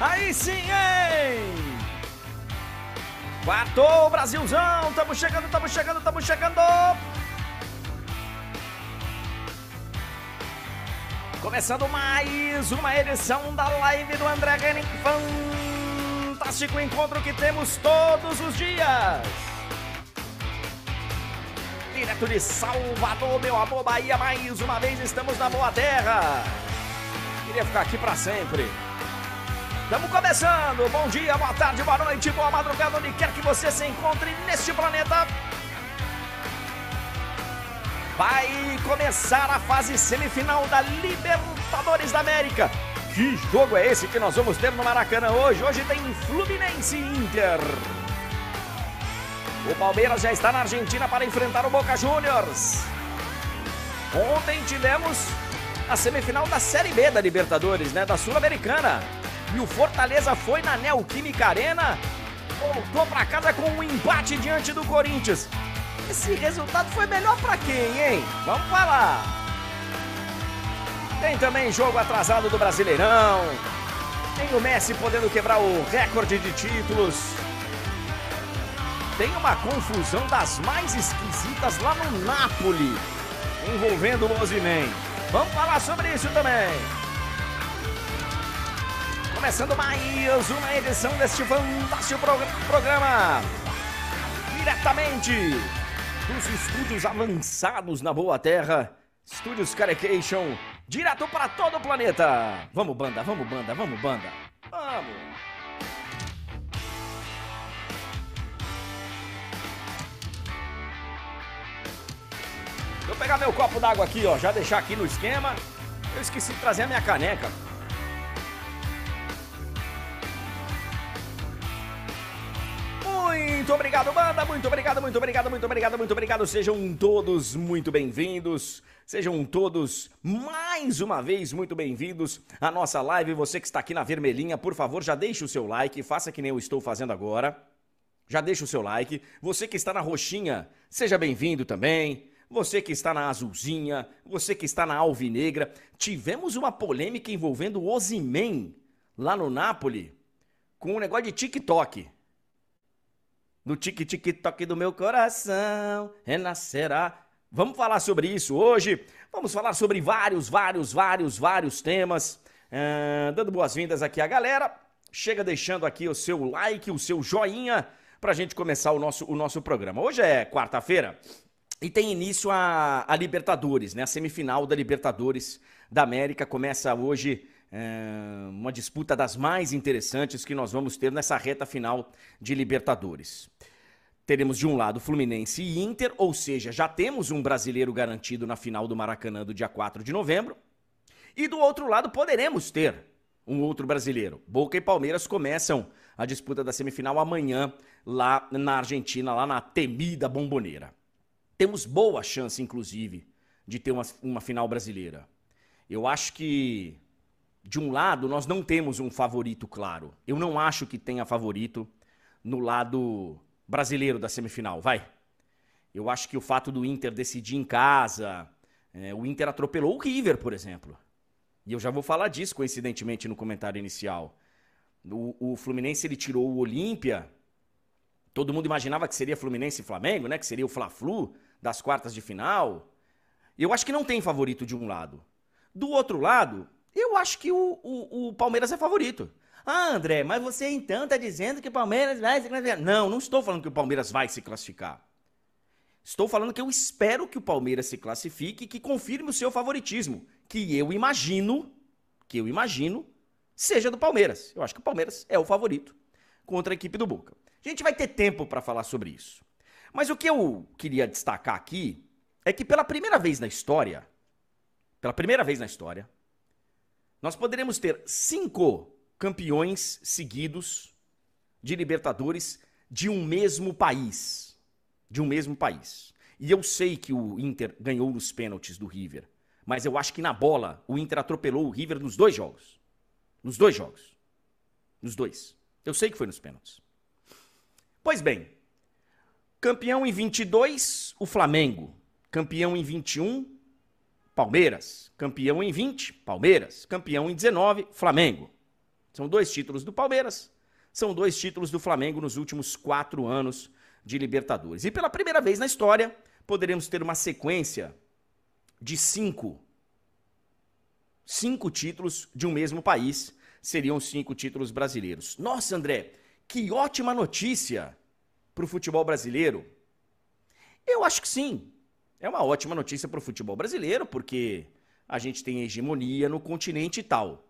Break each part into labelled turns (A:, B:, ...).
A: Aí sim, hein? Quartou, Brasilzão! Tamo chegando, tamo chegando, tamo chegando! Começando mais uma edição da live do André Henning. Fantástico encontro que temos todos os dias. Direto de Salvador, meu amor, Bahia, mais uma vez estamos na boa terra. Queria ficar aqui para sempre. Estamos começando. Bom dia, boa tarde, boa noite, boa madrugada, onde quer que você se encontre neste planeta. Vai começar a fase semifinal da Libertadores da América. Que jogo é esse que nós vamos ter no Maracanã hoje? Hoje tem Fluminense Inter. O Palmeiras já está na Argentina para enfrentar o Boca Juniors. Ontem tivemos a semifinal da Série B da Libertadores, né, da Sul-Americana. E o Fortaleza foi na Neoquímica Arena, voltou para casa com um empate diante do Corinthians. Esse resultado foi melhor para quem, hein? Vamos falar. Tem também jogo atrasado do Brasileirão. Tem o Messi podendo quebrar o recorde de títulos. Tem uma confusão das mais esquisitas lá no Napoli, envolvendo o Osimhen. Vamos falar sobre isso também. Começando mais uma edição deste fantástico programa. Diretamente dos estúdios avançados na Boa Terra, Estúdios Carecation, direto para todo o planeta. Vamos, banda, vamos, banda, vamos, banda. Vamos. Vou pegar meu copo d'água aqui, ó, já deixar aqui no esquema. Eu esqueci de trazer a minha caneca. Muito obrigado, banda. Muito obrigado, muito obrigado, muito obrigado, muito obrigado. Sejam todos muito bem-vindos. Sejam todos mais uma vez muito bem-vindos à nossa live. Você que está aqui na vermelhinha, por favor, já deixe o seu like, faça que nem eu estou fazendo agora. Já deixe o seu like. Você que está na roxinha, seja bem-vindo também. Você que está na azulzinha, você que está na alvinegra. Tivemos uma polêmica envolvendo o Ozimen lá no Napoli com um negócio de TikTok no tique-tique-toque do meu coração renascerá. Vamos falar sobre isso hoje. Vamos falar sobre vários, vários, vários, vários temas. Uh, dando boas-vindas aqui à galera. Chega deixando aqui o seu like, o seu joinha, para a gente começar o nosso, o nosso programa. Hoje é quarta-feira e tem início a, a Libertadores, né? A semifinal da Libertadores da América começa hoje é, uma disputa das mais interessantes que nós vamos ter nessa reta final de Libertadores. Teremos de um lado Fluminense e Inter, ou seja, já temos um brasileiro garantido na final do Maracanã do dia 4 de novembro. E do outro lado poderemos ter um outro brasileiro. Boca e Palmeiras começam a disputa da semifinal amanhã lá na Argentina, lá na temida Bomboneira. Temos boa chance, inclusive, de ter uma, uma final brasileira. Eu acho que de um lado, nós não temos um favorito claro. Eu não acho que tenha favorito no lado brasileiro da semifinal, vai. Eu acho que o fato do Inter decidir em casa, é, o Inter atropelou o River, por exemplo. E eu já vou falar disso, coincidentemente, no comentário inicial. O, o Fluminense ele tirou o Olímpia. Todo mundo imaginava que seria Fluminense e Flamengo, né? Que seria o Fla-Flu das quartas de final. Eu acho que não tem favorito de um lado. Do outro lado, eu acho que o, o, o Palmeiras é favorito. Ah, André, mas você então está dizendo que o Palmeiras vai se classificar. Não, não estou falando que o Palmeiras vai se classificar. Estou falando que eu espero que o Palmeiras se classifique e que confirme o seu favoritismo, que eu imagino, que eu imagino, seja do Palmeiras. Eu acho que o Palmeiras é o favorito contra a equipe do Boca. A gente vai ter tempo para falar sobre isso. Mas o que eu queria destacar aqui é que pela primeira vez na história, pela primeira vez na história, nós poderemos ter cinco campeões seguidos de Libertadores de um mesmo país. De um mesmo país. E eu sei que o Inter ganhou nos pênaltis do River, mas eu acho que na bola o Inter atropelou o River nos dois jogos. Nos dois jogos. Nos dois. Eu sei que foi nos pênaltis. Pois bem, campeão em 22, o Flamengo. Campeão em 21, Palmeiras. Campeão em 20, Palmeiras. Campeão em 19, Flamengo. São dois títulos do Palmeiras, são dois títulos do Flamengo nos últimos quatro anos de Libertadores. E pela primeira vez na história, poderemos ter uma sequência de cinco. Cinco títulos de um mesmo país seriam cinco títulos brasileiros. Nossa, André, que ótima notícia para o futebol brasileiro. Eu acho que sim. É uma ótima notícia para o futebol brasileiro, porque a gente tem hegemonia no continente e tal.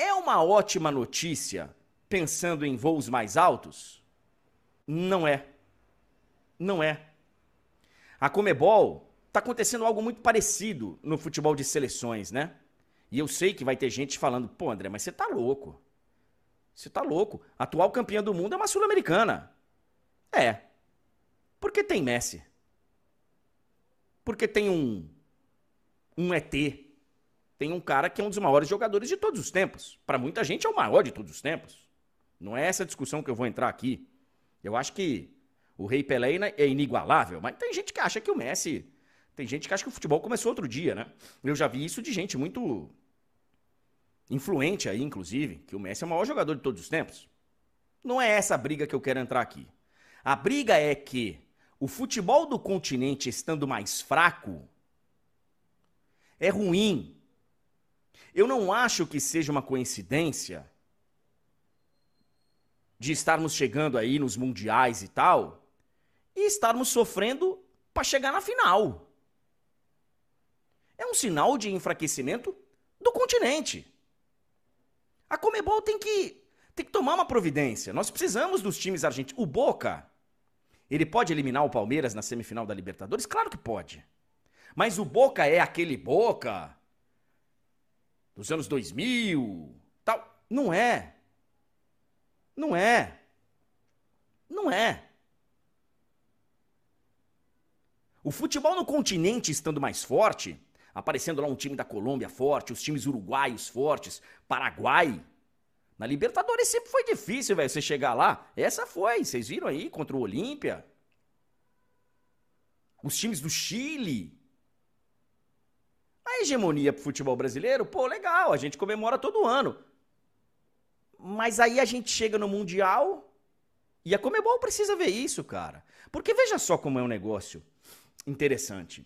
A: É uma ótima notícia pensando em voos mais altos? Não é. Não é. A Comebol tá acontecendo algo muito parecido no futebol de seleções, né? E eu sei que vai ter gente falando, pô, André, mas você tá louco. Você tá louco. A atual campeã do mundo é uma sul-americana. É. Porque tem Messi. Porque tem um um ET. Tem um cara que é um dos maiores jogadores de todos os tempos. Para muita gente é o maior de todos os tempos. Não é essa discussão que eu vou entrar aqui. Eu acho que o Rei Pelé é inigualável, mas tem gente que acha que o Messi. Tem gente que acha que o futebol começou outro dia, né? Eu já vi isso de gente muito influente aí, inclusive, que o Messi é o maior jogador de todos os tempos. Não é essa a briga que eu quero entrar aqui. A briga é que o futebol do continente estando mais fraco é ruim. Eu não acho que seja uma coincidência de estarmos chegando aí nos mundiais e tal e estarmos sofrendo para chegar na final. É um sinal de enfraquecimento do continente. A Comebol tem que tem que tomar uma providência. Nós precisamos dos times argentinos. O Boca, ele pode eliminar o Palmeiras na semifinal da Libertadores? Claro que pode. Mas o Boca é aquele Boca dos anos 2000, tal. Não é. Não é. Não é. O futebol no continente estando mais forte, aparecendo lá um time da Colômbia forte, os times uruguaios fortes, Paraguai. Na Libertadores sempre foi difícil, velho, você chegar lá. Essa foi, vocês viram aí contra o Olímpia. Os times do Chile. A hegemonia pro futebol brasileiro, pô, legal, a gente comemora todo ano. Mas aí a gente chega no Mundial e a Comebol precisa ver isso, cara. Porque veja só como é um negócio interessante.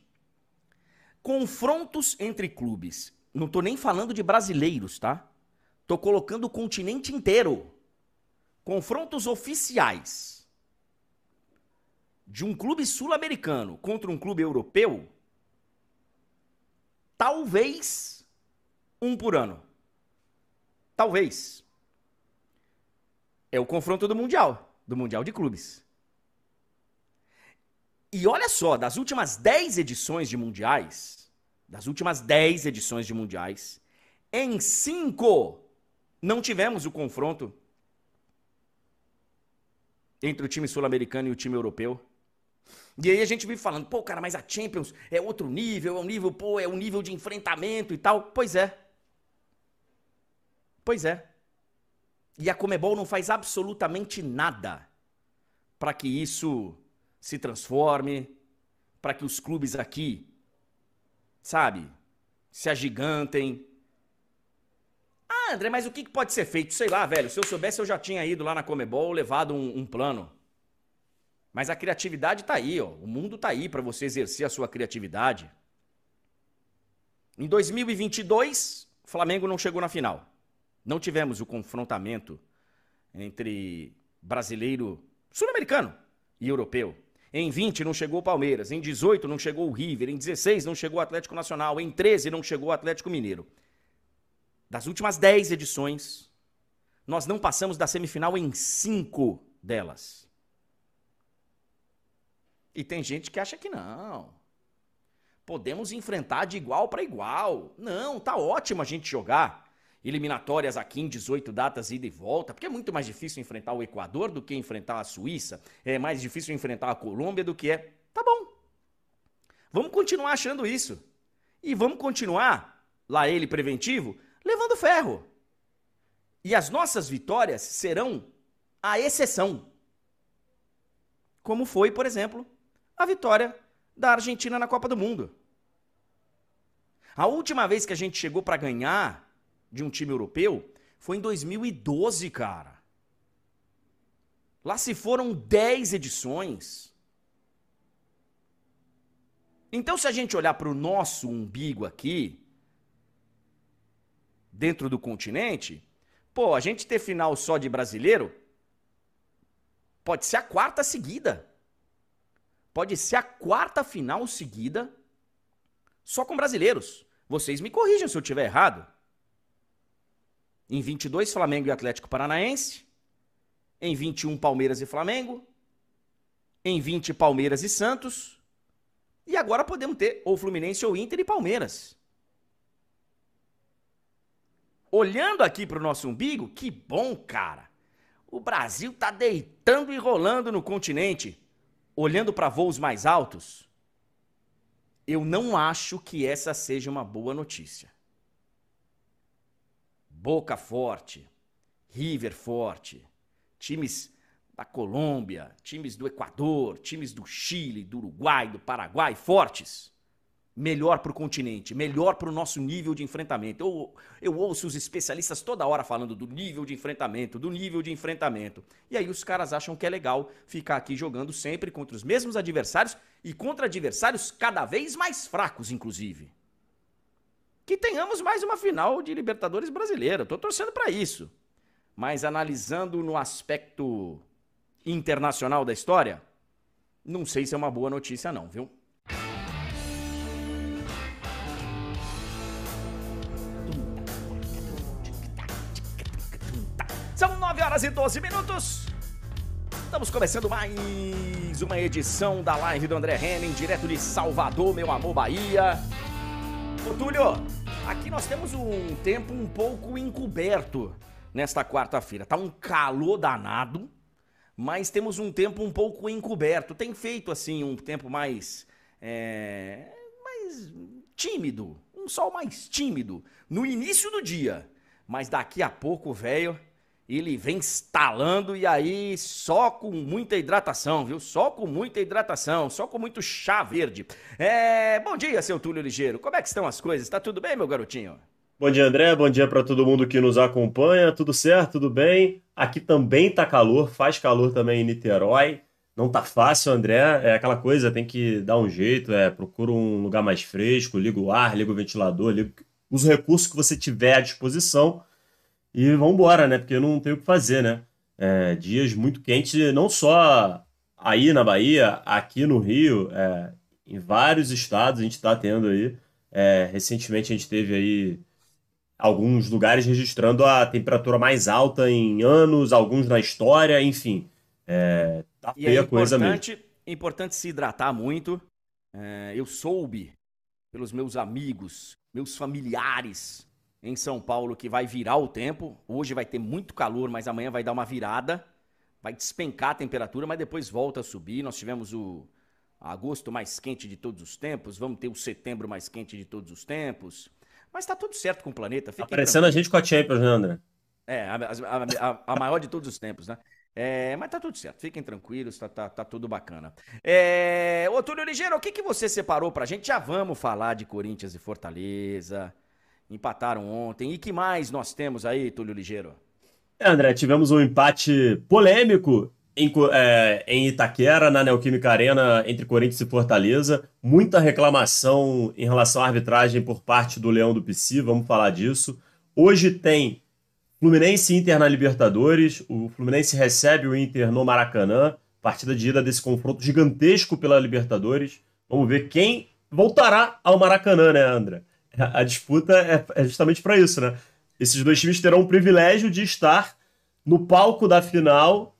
A: Confrontos entre clubes. Não tô nem falando de brasileiros, tá? Tô colocando o continente inteiro. Confrontos oficiais de um clube sul-americano contra um clube europeu. Talvez um por ano. Talvez é o confronto do Mundial, do Mundial de Clubes. E olha só, das últimas 10 edições de Mundiais, das últimas 10 edições de Mundiais, em 5 não tivemos o confronto entre o time sul-americano e o time europeu. E aí a gente vive falando, pô, cara, mas a Champions é outro nível, é um nível, pô, é um nível de enfrentamento e tal. Pois é. Pois é. E a Comebol não faz absolutamente nada para que isso se transforme, para que os clubes aqui, sabe, se agigantem. Ah, André, mas o que pode ser feito? Sei lá, velho. Se eu soubesse, eu já tinha ido lá na Comebol, levado um, um plano. Mas a criatividade tá aí, ó. O mundo tá aí para você exercer a sua criatividade. Em 2022, o Flamengo não chegou na final. Não tivemos o confrontamento entre brasileiro, sul-americano e europeu. Em 20 não chegou o Palmeiras, em 18 não chegou o River, em 16 não chegou o Atlético Nacional, em 13 não chegou o Atlético Mineiro. Das últimas 10 edições, nós não passamos da semifinal em 5 delas. E tem gente que acha que não. Podemos enfrentar de igual para igual. Não, tá ótimo a gente jogar eliminatórias aqui em 18 datas ida e volta, porque é muito mais difícil enfrentar o Equador do que enfrentar a Suíça, é mais difícil enfrentar a Colômbia do que é. Tá bom. Vamos continuar achando isso. E vamos continuar, lá ele preventivo, levando ferro. E as nossas vitórias serão a exceção. Como foi, por exemplo, a vitória da Argentina na Copa do Mundo. A última vez que a gente chegou para ganhar de um time europeu foi em 2012, cara. Lá se foram 10 edições. Então, se a gente olhar para o nosso umbigo aqui, dentro do continente, pô, a gente ter final só de brasileiro pode ser a quarta seguida. Pode ser a quarta final seguida só com brasileiros. Vocês me corrijam se eu estiver errado. Em 22, Flamengo e Atlético Paranaense. Em 21, Palmeiras e Flamengo. Em 20, Palmeiras e Santos. E agora podemos ter ou Fluminense ou Inter e Palmeiras. Olhando aqui para o nosso umbigo, que bom, cara. O Brasil tá deitando e rolando no continente. Olhando para voos mais altos, eu não acho que essa seja uma boa notícia. Boca forte, River forte, times da Colômbia, times do Equador, times do Chile, do Uruguai, do Paraguai fortes. Melhor para o continente, melhor para o nosso nível de enfrentamento. Eu, eu ouço os especialistas toda hora falando do nível de enfrentamento, do nível de enfrentamento. E aí os caras acham que é legal ficar aqui jogando sempre contra os mesmos adversários e contra adversários cada vez mais fracos, inclusive. Que tenhamos mais uma final de Libertadores brasileira. Estou torcendo para isso. Mas analisando no aspecto internacional da história, não sei se é uma boa notícia não, viu? São 9 horas e 12 minutos. Estamos começando mais uma edição da live do André Henning, direto de Salvador, meu amor Bahia. Ô Túlio, aqui nós temos um tempo um pouco encoberto nesta quarta-feira. Tá um calor danado mas temos um tempo um pouco encoberto. Tem feito assim um tempo mais, é, mais tímido, um sol mais tímido no início do dia. Mas daqui a pouco, velho, ele vem instalando e aí só com muita hidratação, viu? Só com muita hidratação, só com muito chá verde. É, bom dia, seu Túlio Ligeiro. Como é que estão as coisas? Tá tudo bem, meu garotinho?
B: Bom dia, André. Bom dia para todo mundo que nos acompanha. Tudo certo? Tudo bem? Aqui também tá calor, faz calor também em Niterói. Não tá fácil, André. É aquela coisa, tem que dar um jeito, é, procura um lugar mais fresco, liga o ar, liga o ventilador, liga... usa o recurso que você tiver à disposição e vamos embora, né? Porque não tem o que fazer, né? É, dias muito quentes, não só aí na Bahia, aqui no Rio, é, em vários estados a gente está tendo aí. É, recentemente a gente teve aí alguns lugares registrando a temperatura mais alta em anos, alguns na história, enfim. É, tá
A: e feia é coisa mesmo. importante se hidratar muito. É, eu soube pelos meus amigos, meus familiares em São Paulo que vai virar o tempo. Hoje vai ter muito calor, mas amanhã vai dar uma virada. Vai despencar a temperatura, mas depois volta a subir. Nós tivemos o agosto mais quente de todos os tempos, vamos ter o setembro mais quente de todos os tempos. Mas tá tudo certo com o planeta.
B: Fiquem Aparecendo a gente com a Champions, né, André?
A: É, a, a, a, a maior de todos os tempos, né? É, mas tá tudo certo, fiquem tranquilos, tá, tá, tá tudo bacana. É, ô Túlio Ligeiro, o que, que você separou pra gente? Já vamos falar de Corinthians e Fortaleza. Empataram ontem. E que mais nós temos aí, Túlio Ligeiro?
B: É, André, tivemos um empate polêmico em, é, em Itaquera, na Neoquímica Arena, entre Corinthians e Fortaleza. Muita reclamação em relação à arbitragem por parte do Leão do Pici, vamos falar disso. Hoje tem Fluminense e Inter na Libertadores. O Fluminense recebe o Inter no Maracanã. Partida de ida desse confronto gigantesco pela Libertadores. Vamos ver quem voltará ao Maracanã, né, André? A disputa é, é justamente para isso, né? Esses dois times terão o privilégio de estar no palco da final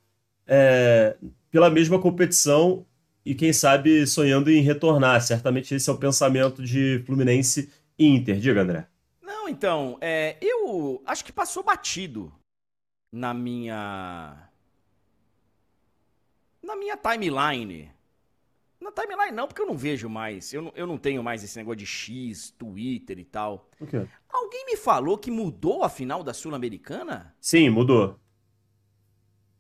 B: é, pela mesma competição e, quem sabe, sonhando em retornar. Certamente esse é o pensamento de Fluminense e Inter. Diga, André.
A: Não, então, é, eu acho que passou batido na minha. Na minha timeline. Na timeline não, porque eu não vejo mais. Eu não, eu não tenho mais esse negócio de X, Twitter e tal.
B: Okay.
A: Alguém me falou que mudou a final da Sul-Americana?
B: Sim, mudou.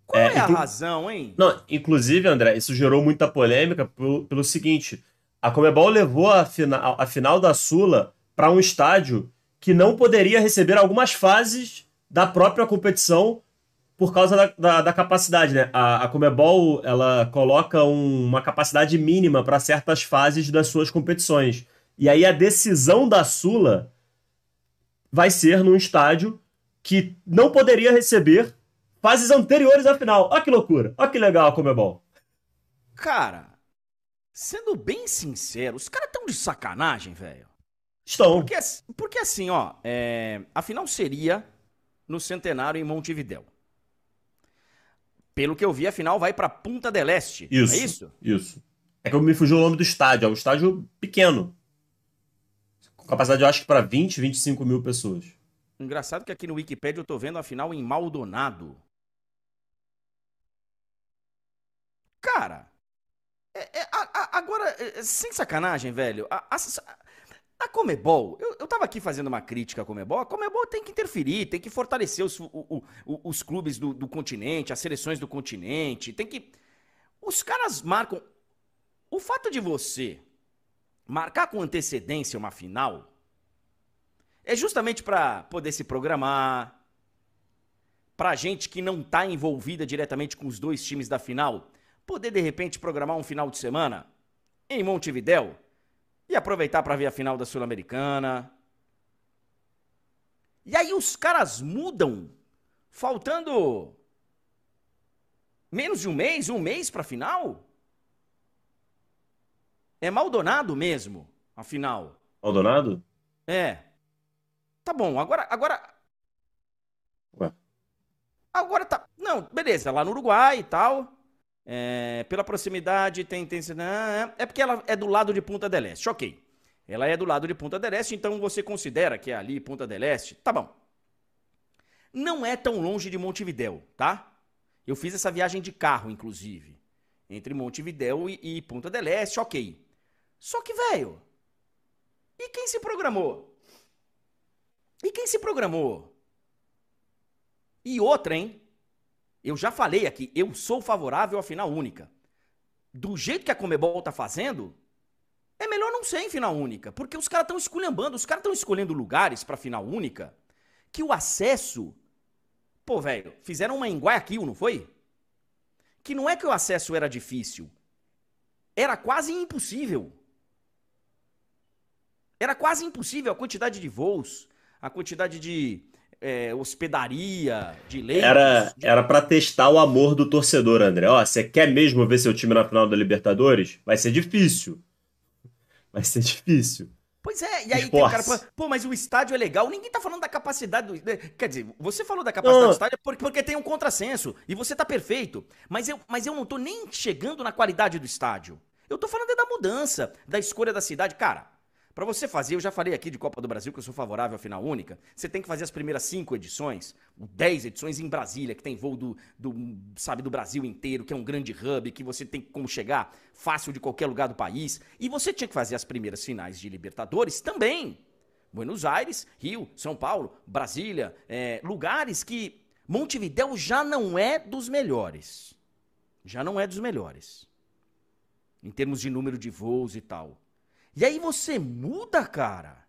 A: Qual é, é a razão, hein?
B: Não, inclusive, André, isso gerou muita polêmica pelo, pelo seguinte: a Comebol levou a, fina, a final da Sula para um estádio que não poderia receber algumas fases da própria competição por causa da, da, da capacidade, né? A, a Comebol, ela coloca um, uma capacidade mínima para certas fases das suas competições. E aí a decisão da Sula vai ser num estádio que não poderia receber fases anteriores à final. Olha que loucura. Olha que legal a Comebol.
A: Cara, sendo bem sincero, os caras estão de sacanagem, velho.
B: Estão.
A: Porque, porque assim, ó, é, a final seria no Centenário em Montevidéu. Pelo que eu vi, a final vai para Punta del Este.
B: Isso.
A: É isso?
B: Isso. É que eu me fugiu o nome do estádio. É um estádio pequeno. Com capacidade, eu acho que para 20, 25 mil pessoas.
A: Engraçado que aqui no Wikipedia eu tô vendo a final em Maldonado. Cara, é, é, a, a, agora, é, sem sacanagem, velho, a, a Comebol, eu, eu tava aqui fazendo uma crítica à Comebol, a Comebol tem que interferir, tem que fortalecer os, o, o, os clubes do, do continente, as seleções do continente, tem que... Os caras marcam... O fato de você marcar com antecedência uma final é justamente para poder se programar, pra gente que não tá envolvida diretamente com os dois times da final, poder de repente programar um final de semana em Montevidéu e aproveitar para ver a final da Sul-Americana. E aí os caras mudam, faltando menos de um mês, um mês para a final. É Maldonado mesmo, a final.
B: Maldonado?
A: É. Tá bom, agora. Agora.
B: Ué.
A: Agora tá. Não, beleza, lá no Uruguai e tal. É, pela proximidade, tem, tem. É porque ela é do lado de Punta del Este. Ok. Ela é do lado de Punta del Este, então você considera que é ali Punta del Este? Tá bom. Não é tão longe de Montevidéu, tá? Eu fiz essa viagem de carro, inclusive. Entre Montevidéu e, e Punta del Este, ok. Só que, velho. E quem se programou? E quem se programou? E outra, hein? Eu já falei aqui, eu sou favorável à final única. Do jeito que a Comebol tá fazendo, é melhor não ser em final única, porque os caras estão esculhambando, os caras estão escolhendo lugares para final única que o acesso. Pô, velho, fizeram uma em Guayaquil, não foi? Que não é que o acesso era difícil, era quase impossível. Era quase impossível a quantidade de voos, a quantidade de é, hospedaria, de leitos.
B: Era,
A: de...
B: era para testar o amor do torcedor, André. Ó, você quer mesmo ver seu time na final da Libertadores? Vai ser difícil. Vai ser difícil.
A: Pois é, e aí tem o cara pô, mas o estádio é legal. Ninguém tá falando da capacidade do. Né, quer dizer, você falou da capacidade não. do estádio porque, porque tem um contrassenso. E você tá perfeito. Mas eu, mas eu não tô nem chegando na qualidade do estádio. Eu tô falando é da mudança, da escolha da cidade. Cara, para você fazer, eu já falei aqui de Copa do Brasil que eu sou favorável à final única. Você tem que fazer as primeiras cinco edições, dez edições em Brasília, que tem voo do, do, sabe, do Brasil inteiro, que é um grande hub, que você tem como chegar fácil de qualquer lugar do país. E você tinha que fazer as primeiras finais de Libertadores também. Buenos Aires, Rio, São Paulo, Brasília, é, lugares que Montevidéu já não é dos melhores. Já não é dos melhores. Em termos de número de voos e tal. E aí você muda, cara.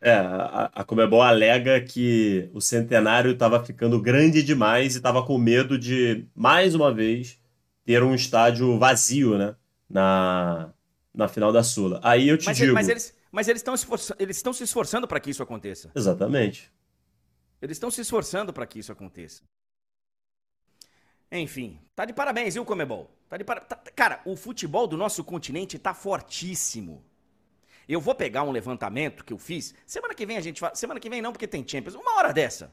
B: É, a, a Comebol alega que o centenário estava ficando grande demais e estava com medo de, mais uma vez, ter um estádio vazio, né? Na, na final da Sula. Aí eu te
A: mas,
B: digo.
A: Mas eles mas estão eles estão se esforçando para que isso aconteça.
B: Exatamente.
A: Eles estão se esforçando para que isso aconteça. Enfim, tá de parabéns, viu, Comebol? Tá de para... Tá... Cara, o futebol do nosso continente tá fortíssimo. Eu vou pegar um levantamento que eu fiz. Semana que vem a gente fala. Semana que vem não, porque tem Champions. Uma hora dessa.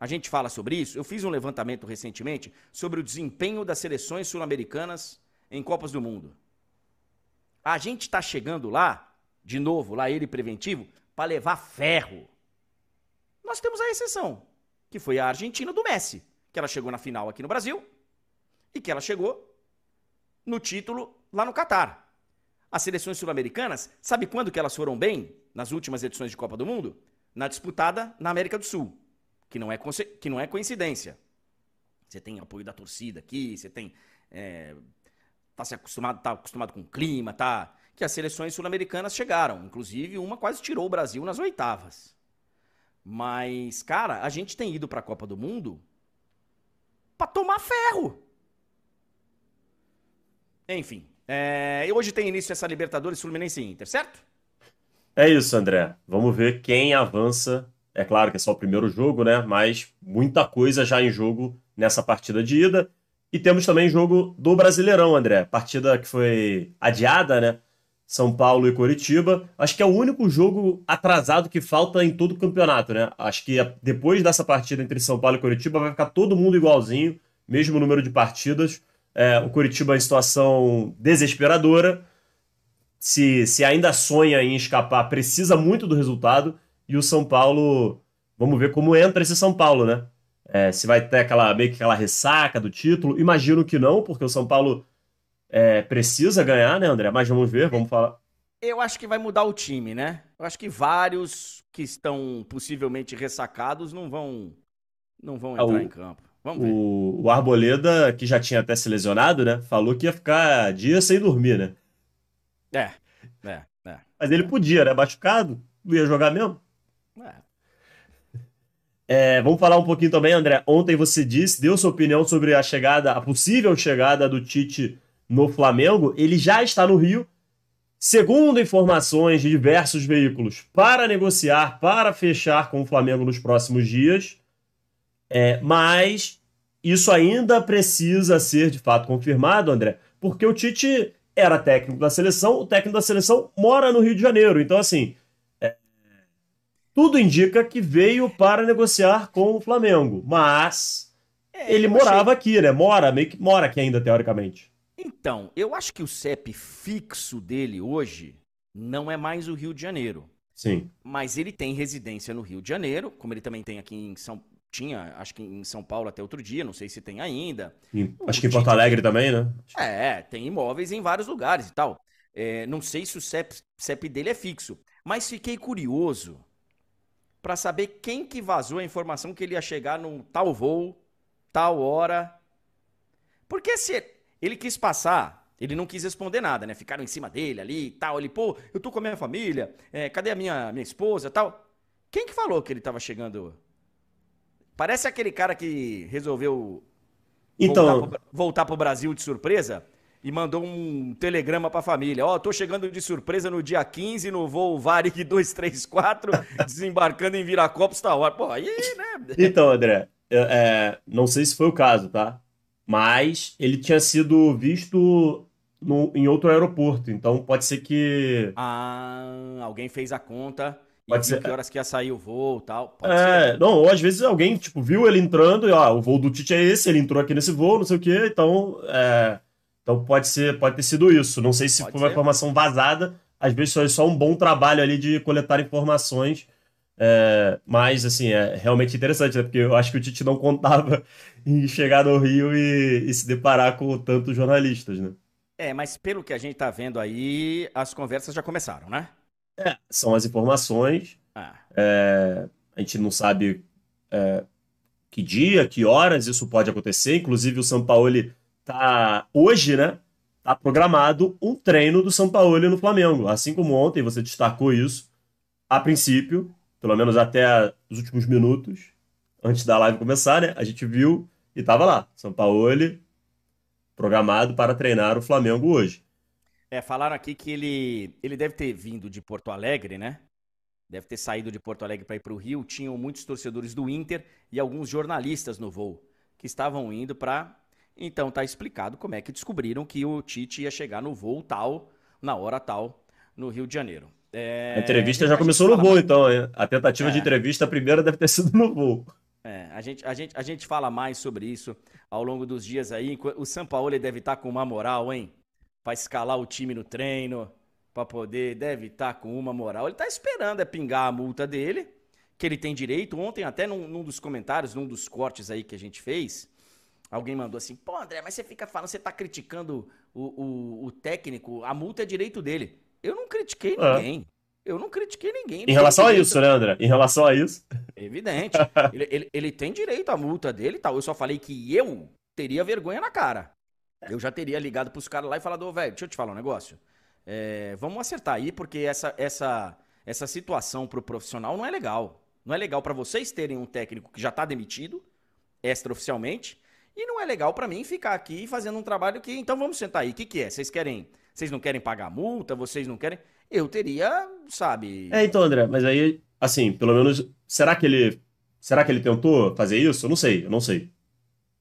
A: A gente fala sobre isso. Eu fiz um levantamento recentemente sobre o desempenho das seleções sul-americanas em Copas do Mundo. A gente tá chegando lá, de novo, lá ele preventivo, para levar ferro. Nós temos a exceção, que foi a Argentina do Messi que ela chegou na final aqui no Brasil e que ela chegou no título lá no Catar. As seleções sul-americanas, sabe quando que elas foram bem nas últimas edições de Copa do Mundo? Na disputada na América do Sul, que não é, que não é coincidência. Você tem apoio da torcida aqui, você tem. É, tá se acostumado, tá acostumado com o clima, tá. que as seleções sul-americanas chegaram. Inclusive, uma quase tirou o Brasil nas oitavas. Mas, cara, a gente tem ido para a Copa do Mundo para tomar ferro. Enfim, é, hoje tem início essa Libertadores Fluminense e Inter, certo?
B: É isso, André. Vamos ver quem avança. É claro que é só o primeiro jogo, né? Mas muita coisa já em jogo nessa partida de ida. E temos também jogo do Brasileirão, André. Partida que foi adiada, né? São Paulo e Coritiba. Acho que é o único jogo atrasado que falta em todo o campeonato, né? Acho que depois dessa partida entre São Paulo e Coritiba vai ficar todo mundo igualzinho, mesmo número de partidas. É, o Coritiba em situação desesperadora. Se, se ainda sonha em escapar, precisa muito do resultado. E o São Paulo, vamos ver como entra esse São Paulo, né? É, se vai ter aquela meio que aquela ressaca do título. Imagino que não, porque o São Paulo é, precisa ganhar, né, André? Mas vamos ver, vamos falar.
A: Eu acho que vai mudar o time, né? Eu acho que vários que estão possivelmente ressacados não vão não vão ah, entrar o, em campo. Vamos ver.
B: O, o Arboleda, que já tinha até se lesionado, né? Falou que ia ficar dias sem dormir, né?
A: É, é, é.
B: Mas ele podia, né? Machucado, não ia jogar mesmo. É. É, vamos falar um pouquinho também, André. Ontem você disse, deu sua opinião sobre a chegada, a possível chegada do Tite no Flamengo, ele já está no Rio, segundo informações de diversos veículos, para negociar, para fechar com o Flamengo nos próximos dias. É, mas isso ainda precisa ser de fato confirmado, André, porque o Tite era técnico da seleção, o técnico da seleção mora no Rio de Janeiro. Então, assim, é, tudo indica que veio para negociar com o Flamengo, mas é, ele morava achei... aqui, né? Mora, meio que mora aqui ainda, teoricamente.
A: Então, eu acho que o CEP fixo dele hoje não é mais o Rio de Janeiro.
B: Sim.
A: Mas ele tem residência no Rio de Janeiro, como ele também tem aqui em São tinha, acho que em São Paulo até outro dia, não sei se tem ainda.
B: acho que em Porto Alegre também, né?
A: É, tem imóveis em vários lugares e tal. É, não sei se o CEP, CEP dele é fixo, mas fiquei curioso para saber quem que vazou a informação que ele ia chegar num tal voo, tal hora. Porque se ele quis passar, ele não quis responder nada, né? Ficaram em cima dele ali e tal. Ele, pô, eu tô com a minha família, é, cadê a minha, minha esposa tal? Quem que falou que ele tava chegando? Parece aquele cara que resolveu então... voltar, pro, voltar pro Brasil de surpresa e mandou um telegrama pra família. Ó, oh, tô chegando de surpresa no dia 15 no voo Varig 234, desembarcando em Viracopos, tá hora. Pô, aí, né?
B: Então, André, é, não sei se foi o caso, tá? Mas ele tinha sido visto no, em outro aeroporto, então pode ser que.
A: Ah, alguém fez a conta. Pode ser. que horas que ia sair o voo e tal.
B: Pode é, ser. não, ou às vezes alguém, tipo, viu ele entrando e, ó, o voo do Tite é esse, ele entrou aqui nesse voo, não sei o quê, então, é, então pode ser, pode ter sido isso. Não sei se pode foi uma informação vazada, às vezes foi só um bom trabalho ali de coletar informações é, mas, assim, é realmente interessante, né? Porque eu acho que o Tite não contava em chegar no Rio e, e se deparar com tantos jornalistas, né?
A: É, mas pelo que a gente tá vendo aí, as conversas já começaram, né?
B: É, são as informações. Ah. É, a gente não sabe é, que dia, que horas isso pode acontecer. Inclusive, o São Paulo tá hoje, né? Tá programado um treino do São Paulo no Flamengo. Assim como ontem você destacou isso. A princípio, pelo menos até os últimos minutos, antes da live começar, né? A gente viu e tava lá, São Paulo programado para treinar o Flamengo hoje.
A: É, falaram aqui que ele, ele deve ter vindo de Porto Alegre, né? Deve ter saído de Porto Alegre para ir para o Rio. Tinham muitos torcedores do Inter e alguns jornalistas no voo que estavam indo para. Então tá explicado como é que descobriram que o Tite ia chegar no voo tal, na hora tal, no Rio de Janeiro.
B: É... A entrevista já a começou no voo, mais... então. A tentativa é. de entrevista, a primeira deve ter sido no voo.
A: É, a gente, a, gente, a gente fala mais sobre isso ao longo dos dias aí. O São Paulo deve estar tá com uma moral, hein? Para escalar o time no treino, para poder, deve estar tá com uma moral. Ele está esperando é pingar a multa dele, que ele tem direito. Ontem, até num, num dos comentários, num dos cortes aí que a gente fez, alguém mandou assim: pô, André, mas você fica falando, você está criticando o, o, o técnico, a multa é direito dele. Eu não critiquei é. ninguém. Eu não critiquei ninguém.
B: Em relação a isso, né, André? Em relação a isso.
A: Evidente. ele, ele, ele, tem direito à multa dele e tal. Eu só falei que eu teria vergonha na cara. Eu já teria ligado pros caras lá e falado, ô, velho, deixa eu te falar um negócio. É, vamos acertar aí, porque essa, essa, essa situação pro profissional não é legal. Não é legal para vocês terem um técnico que já está demitido, extraoficialmente, e não é legal para mim ficar aqui fazendo um trabalho que. Então vamos sentar aí. O que, que é? Vocês querem. Vocês não querem pagar multa? Vocês não querem. Eu teria, sabe.
B: É, então, André, mas aí, assim, pelo menos. Será que ele. Será que ele tentou fazer isso? Eu não sei, eu não sei.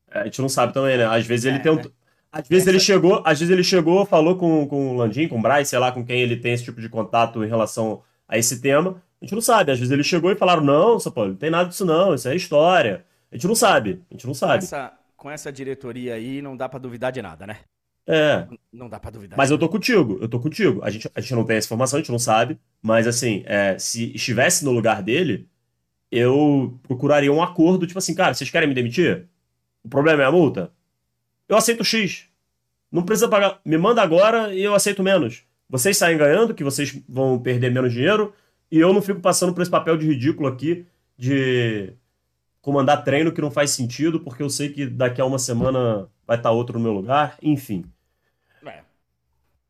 B: A gente não sabe também, né? Às vezes ele é, tentou. Às vezes ele chegou, às vezes ele chegou, falou com, com o Landim, com o Braz, sei lá, com quem ele tem esse tipo de contato em relação a esse tema. A gente não sabe. Às vezes ele chegou e falaram: não, São Paulo, não tem nada disso, não, isso é história. A gente não sabe. A gente não sabe.
A: Essa, com essa diretoria aí, não dá para duvidar de nada, né?
B: É.
A: Não dá para duvidar.
B: Mas eu tô contigo, eu tô contigo. A gente, a gente não tem essa informação, a gente não sabe. Mas assim, é, se estivesse no lugar dele, eu procuraria um acordo, tipo assim, cara, vocês querem me demitir? O problema é a multa? Eu aceito X. Não precisa pagar. Me manda agora e eu aceito menos. Vocês saem ganhando, que vocês vão perder menos dinheiro, e eu não fico passando por esse papel de ridículo aqui de comandar treino que não faz sentido, porque eu sei que daqui a uma semana vai estar outro no meu lugar, enfim. É.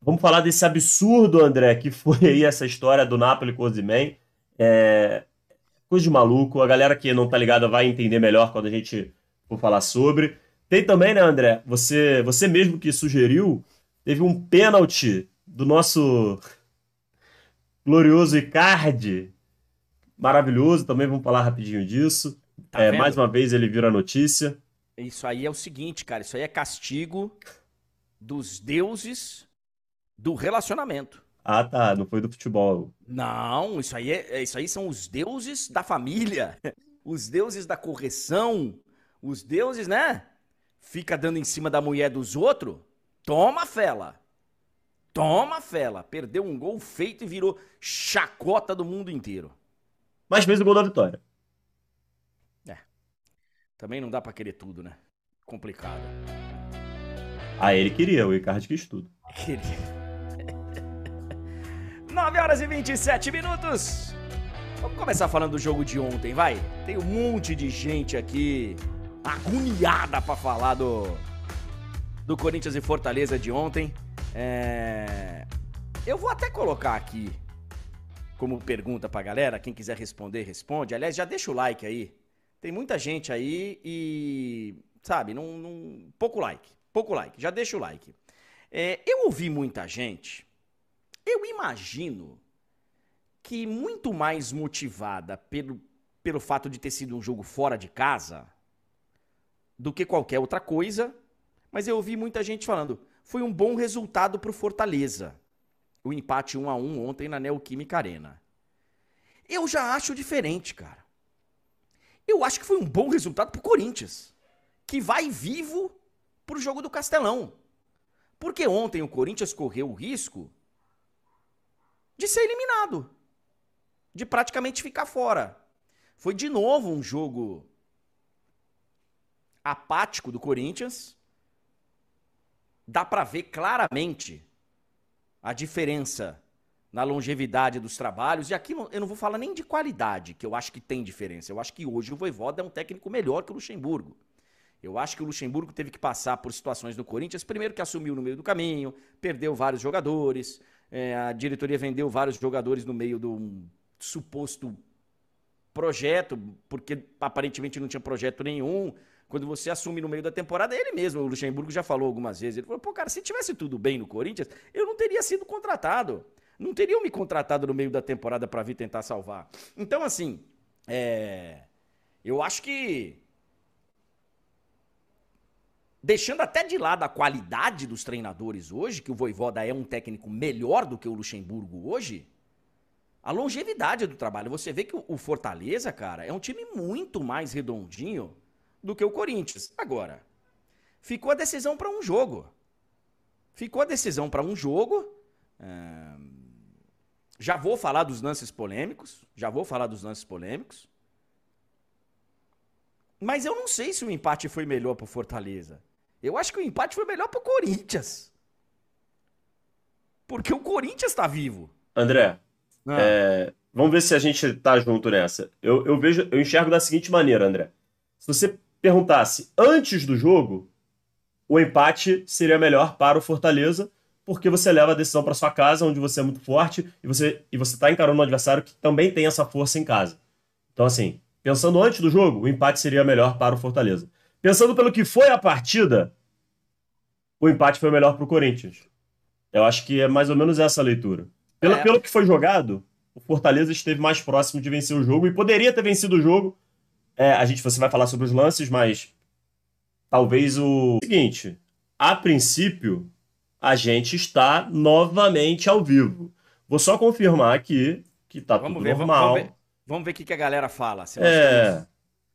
B: Vamos falar desse absurdo, André, que foi aí essa história do Napoli com o Ozyman. É... Coisa de maluco, a galera que não tá ligada vai entender melhor quando a gente for falar sobre. Tem também, né, André, você, você mesmo que sugeriu, teve um pênalti do nosso glorioso Icardi, maravilhoso, também vamos falar rapidinho disso. Tá é, mais uma vez ele vira notícia.
A: Isso aí é o seguinte, cara, isso aí é castigo dos deuses do relacionamento.
B: Ah, tá, não foi do futebol.
A: Não, isso aí é, é isso aí são os deuses da família, os deuses da correção, os deuses, né? Fica dando em cima da mulher dos outros. Toma, fela. Toma, fela. Perdeu um gol feito e virou chacota do mundo inteiro.
B: Mas fez o gol da vitória.
A: Também não dá para querer tudo, né? Complicado.
B: Ah, ele queria, o Ricardo quis tudo.
A: Queria. 9 horas e 27 minutos. Vamos começar falando do jogo de ontem, vai? Tem um monte de gente aqui agoniada para falar do do Corinthians e Fortaleza de ontem. É... Eu vou até colocar aqui como pergunta pra galera, quem quiser responder, responde. Aliás, já deixa o like aí tem muita gente aí e, sabe, não, pouco like. Pouco like. Já deixa o like. É, eu ouvi muita gente. Eu imagino que muito mais motivada pelo, pelo fato de ter sido um jogo fora de casa do que qualquer outra coisa. Mas eu ouvi muita gente falando. Foi um bom resultado para o Fortaleza. O empate 1 a 1 ontem na Neoquímica Arena. Eu já acho diferente, cara. Eu acho que foi um bom resultado pro Corinthians, que vai vivo pro jogo do Castelão. Porque ontem o Corinthians correu o risco de ser eliminado, de praticamente ficar fora. Foi de novo um jogo apático do Corinthians. Dá para ver claramente a diferença na longevidade dos trabalhos. E aqui eu não vou falar nem de qualidade, que eu acho que tem diferença. Eu acho que hoje o Voivoda é um técnico melhor que o Luxemburgo. Eu acho que o Luxemburgo teve que passar por situações no Corinthians, primeiro que assumiu no meio do caminho, perdeu vários jogadores, é, a diretoria vendeu vários jogadores no meio de um suposto projeto, porque aparentemente não tinha projeto nenhum. Quando você assume no meio da temporada, ele mesmo, o Luxemburgo já falou algumas vezes, ele falou, pô, cara, se tivesse tudo bem no Corinthians, eu não teria sido contratado não teriam me contratado no meio da temporada para vir tentar salvar. Então, assim, é... eu acho que. Deixando até de lado a qualidade dos treinadores hoje, que o Voivoda é um técnico melhor do que o Luxemburgo hoje, a longevidade do trabalho. Você vê que o Fortaleza, cara, é um time muito mais redondinho do que o Corinthians. Agora, ficou a decisão para um jogo. Ficou a decisão para um jogo. É... Já vou falar dos lances polêmicos. Já vou falar dos lances polêmicos. Mas eu não sei se o empate foi melhor pro Fortaleza. Eu acho que o empate foi melhor pro Corinthians. Porque o Corinthians tá vivo.
B: André, ah. é, vamos ver se a gente tá junto nessa. Eu, eu vejo, eu enxergo da seguinte maneira, André. Se você perguntasse antes do jogo, o empate seria melhor para o Fortaleza, porque você leva a decisão para sua casa, onde você é muito forte e você e você está encarando um adversário que também tem essa força em casa. Então, assim, pensando antes do jogo, o empate seria melhor para o Fortaleza. Pensando pelo que foi a partida, o empate foi melhor para o Corinthians. Eu acho que é mais ou menos essa a leitura. Pelo, é. pelo que foi jogado, o Fortaleza esteve mais próximo de vencer o jogo e poderia ter vencido o jogo. É, a gente você vai falar sobre os lances, mas talvez o seguinte: a princípio, a gente está novamente ao vivo. Vou só confirmar aqui que tá vamos tudo ver, normal.
A: Vamos, ver, vamos ver o que a galera fala. Se nós, é... estamos,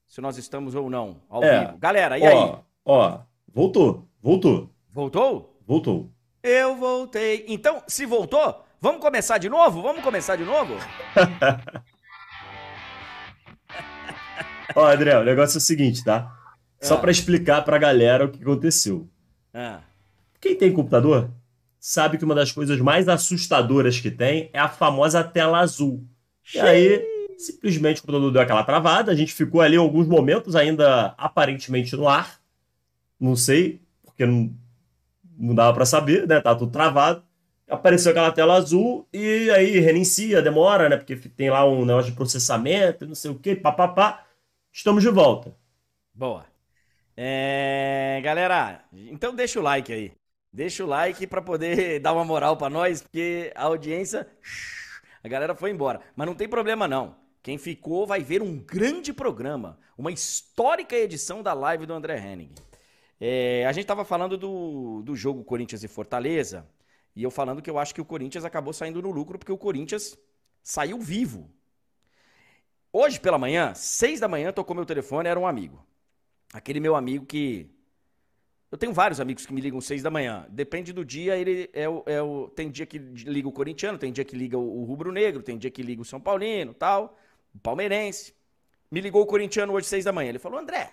A: se nós estamos ou não ao é. vivo. Galera, e
B: ó,
A: aí?
B: Ó, voltou, voltou.
A: Voltou?
B: Voltou.
A: Eu voltei. Então, se voltou, vamos começar de novo? Vamos começar de novo?
B: Ó, André, o negócio é o seguinte, tá? Só ah. para explicar pra galera o que aconteceu. Ah. Quem tem computador sabe que uma das coisas mais assustadoras que tem é a famosa tela azul. E aí, simplesmente o computador deu aquela travada, a gente ficou ali alguns momentos ainda aparentemente no ar. Não sei, porque não, não dava para saber, né? Tá tudo travado. Apareceu aquela tela azul e aí reinicia, demora, né? Porque tem lá um negócio de processamento, não sei o que, papapá. Estamos de volta.
A: Boa. É, galera, então deixa o like aí. Deixa o like para poder dar uma moral para nós, porque a audiência, a galera foi embora. Mas não tem problema não. Quem ficou vai ver um grande programa, uma histórica edição da live do André Henning. É, a gente estava falando do, do jogo Corinthians e Fortaleza, e eu falando que eu acho que o Corinthians acabou saindo no lucro porque o Corinthians saiu vivo. Hoje pela manhã, seis da manhã, tocou meu telefone, era um amigo. Aquele meu amigo que. Eu tenho vários amigos que me ligam seis da manhã. Depende do dia, ele é o, é o. Tem dia que liga o corintiano, tem dia que liga o, rubro-negro, tem dia que liga o São Paulino tal, o palmeirense. Me ligou o corintiano hoje, seis da manhã. Ele falou: André,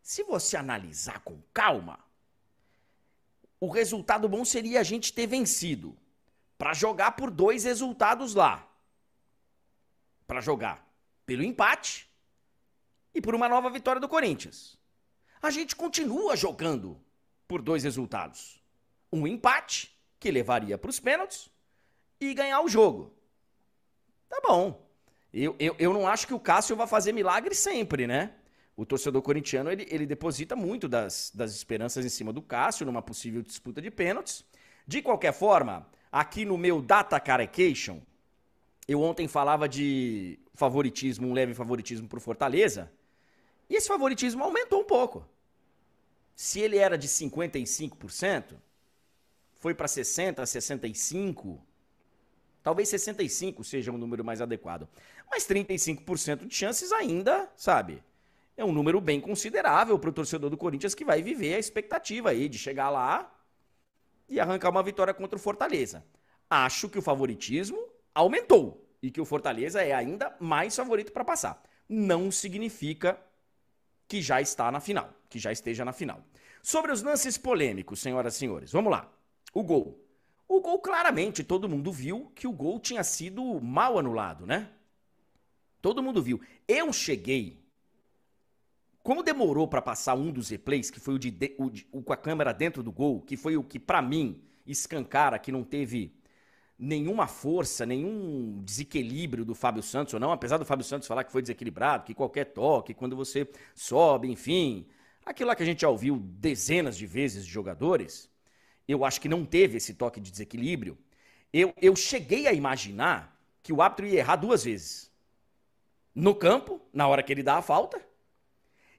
A: se você analisar com calma, o resultado bom seria a gente ter vencido. Para jogar por dois resultados lá. Para jogar pelo empate e por uma nova vitória do Corinthians. A gente continua jogando por dois resultados: um empate, que levaria para os pênaltis, e ganhar o jogo. Tá bom. Eu, eu, eu não acho que o Cássio vai fazer milagre sempre, né? O torcedor corintiano ele, ele deposita muito das, das esperanças em cima do Cássio numa possível disputa de pênaltis. De qualquer forma, aqui no meu Data Carecation, eu ontem falava de favoritismo, um leve favoritismo para o Fortaleza. E esse favoritismo aumentou um pouco. Se ele era de 55%, foi para 60%, 65%. Talvez 65% seja um número mais adequado. Mas 35% de chances ainda, sabe? É um número bem considerável para o torcedor do Corinthians que vai viver a expectativa aí de chegar lá e arrancar uma vitória contra o Fortaleza. Acho que o favoritismo aumentou e que o Fortaleza é ainda mais favorito para passar. Não significa que já está na final, que já esteja na final. Sobre os lances polêmicos, senhoras e senhores, vamos lá. O gol. O gol, claramente, todo mundo viu que o gol tinha sido mal anulado, né? Todo mundo viu. Eu cheguei. Como demorou para passar um dos replays, que foi o, de, o, de, o com a câmera dentro do gol, que foi o que, para mim, escancara que não teve nenhuma força, nenhum desequilíbrio do Fábio Santos ou não, apesar do Fábio Santos falar que foi desequilibrado, que qualquer toque, quando você sobe, enfim, aquilo lá que a gente já ouviu dezenas de vezes de jogadores, eu acho que não teve esse toque de desequilíbrio. Eu, eu cheguei a imaginar que o árbitro ia errar duas vezes. No campo, na hora que ele dá a falta,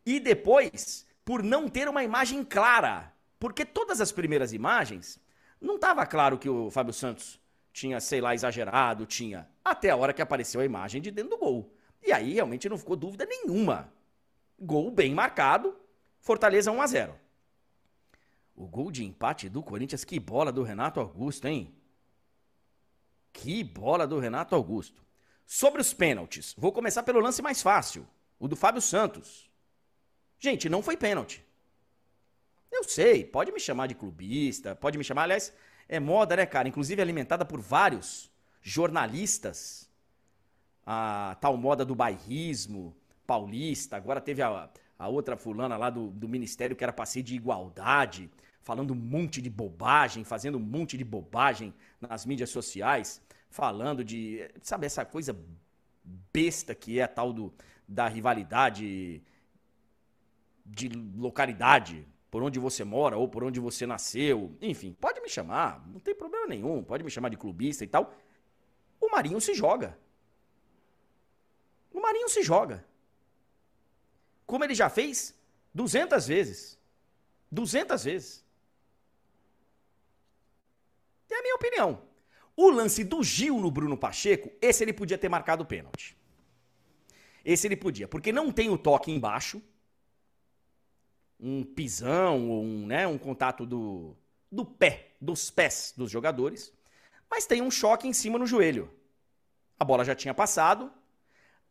A: e depois, por não ter uma imagem clara. Porque todas as primeiras imagens, não estava claro que o Fábio Santos tinha, sei lá, exagerado, tinha. Até a hora que apareceu a imagem de dentro do gol. E aí realmente não ficou dúvida nenhuma. Gol bem marcado, Fortaleza 1 a 0. O gol de empate do Corinthians, que bola do Renato Augusto, hein? Que bola do Renato Augusto. Sobre os pênaltis, vou começar pelo lance mais fácil, o do Fábio Santos. Gente, não foi pênalti. Eu sei, pode me chamar de clubista, pode me chamar, aliás, é moda, né, cara? Inclusive alimentada por vários jornalistas. A tal moda do bairrismo paulista. Agora teve a, a outra fulana lá do, do ministério que era passeio de igualdade. falando um monte de bobagem, fazendo um monte de bobagem nas mídias sociais, falando de, sabe, essa coisa besta que é a tal do, da rivalidade de localidade, por onde você mora ou por onde você nasceu. Enfim, pode me chamar, não tem problema nenhum, pode me chamar de clubista e tal. O Marinho se joga. O Marinho se joga. Como ele já fez 200 vezes. 200 vezes. É a minha opinião. O lance do Gil no Bruno Pacheco, esse ele podia ter marcado o pênalti. Esse ele podia, porque não tem o toque embaixo, um pisão ou um, né, um contato do, do pé, dos pés dos jogadores, mas tem um choque em cima no joelho. A bola já tinha passado,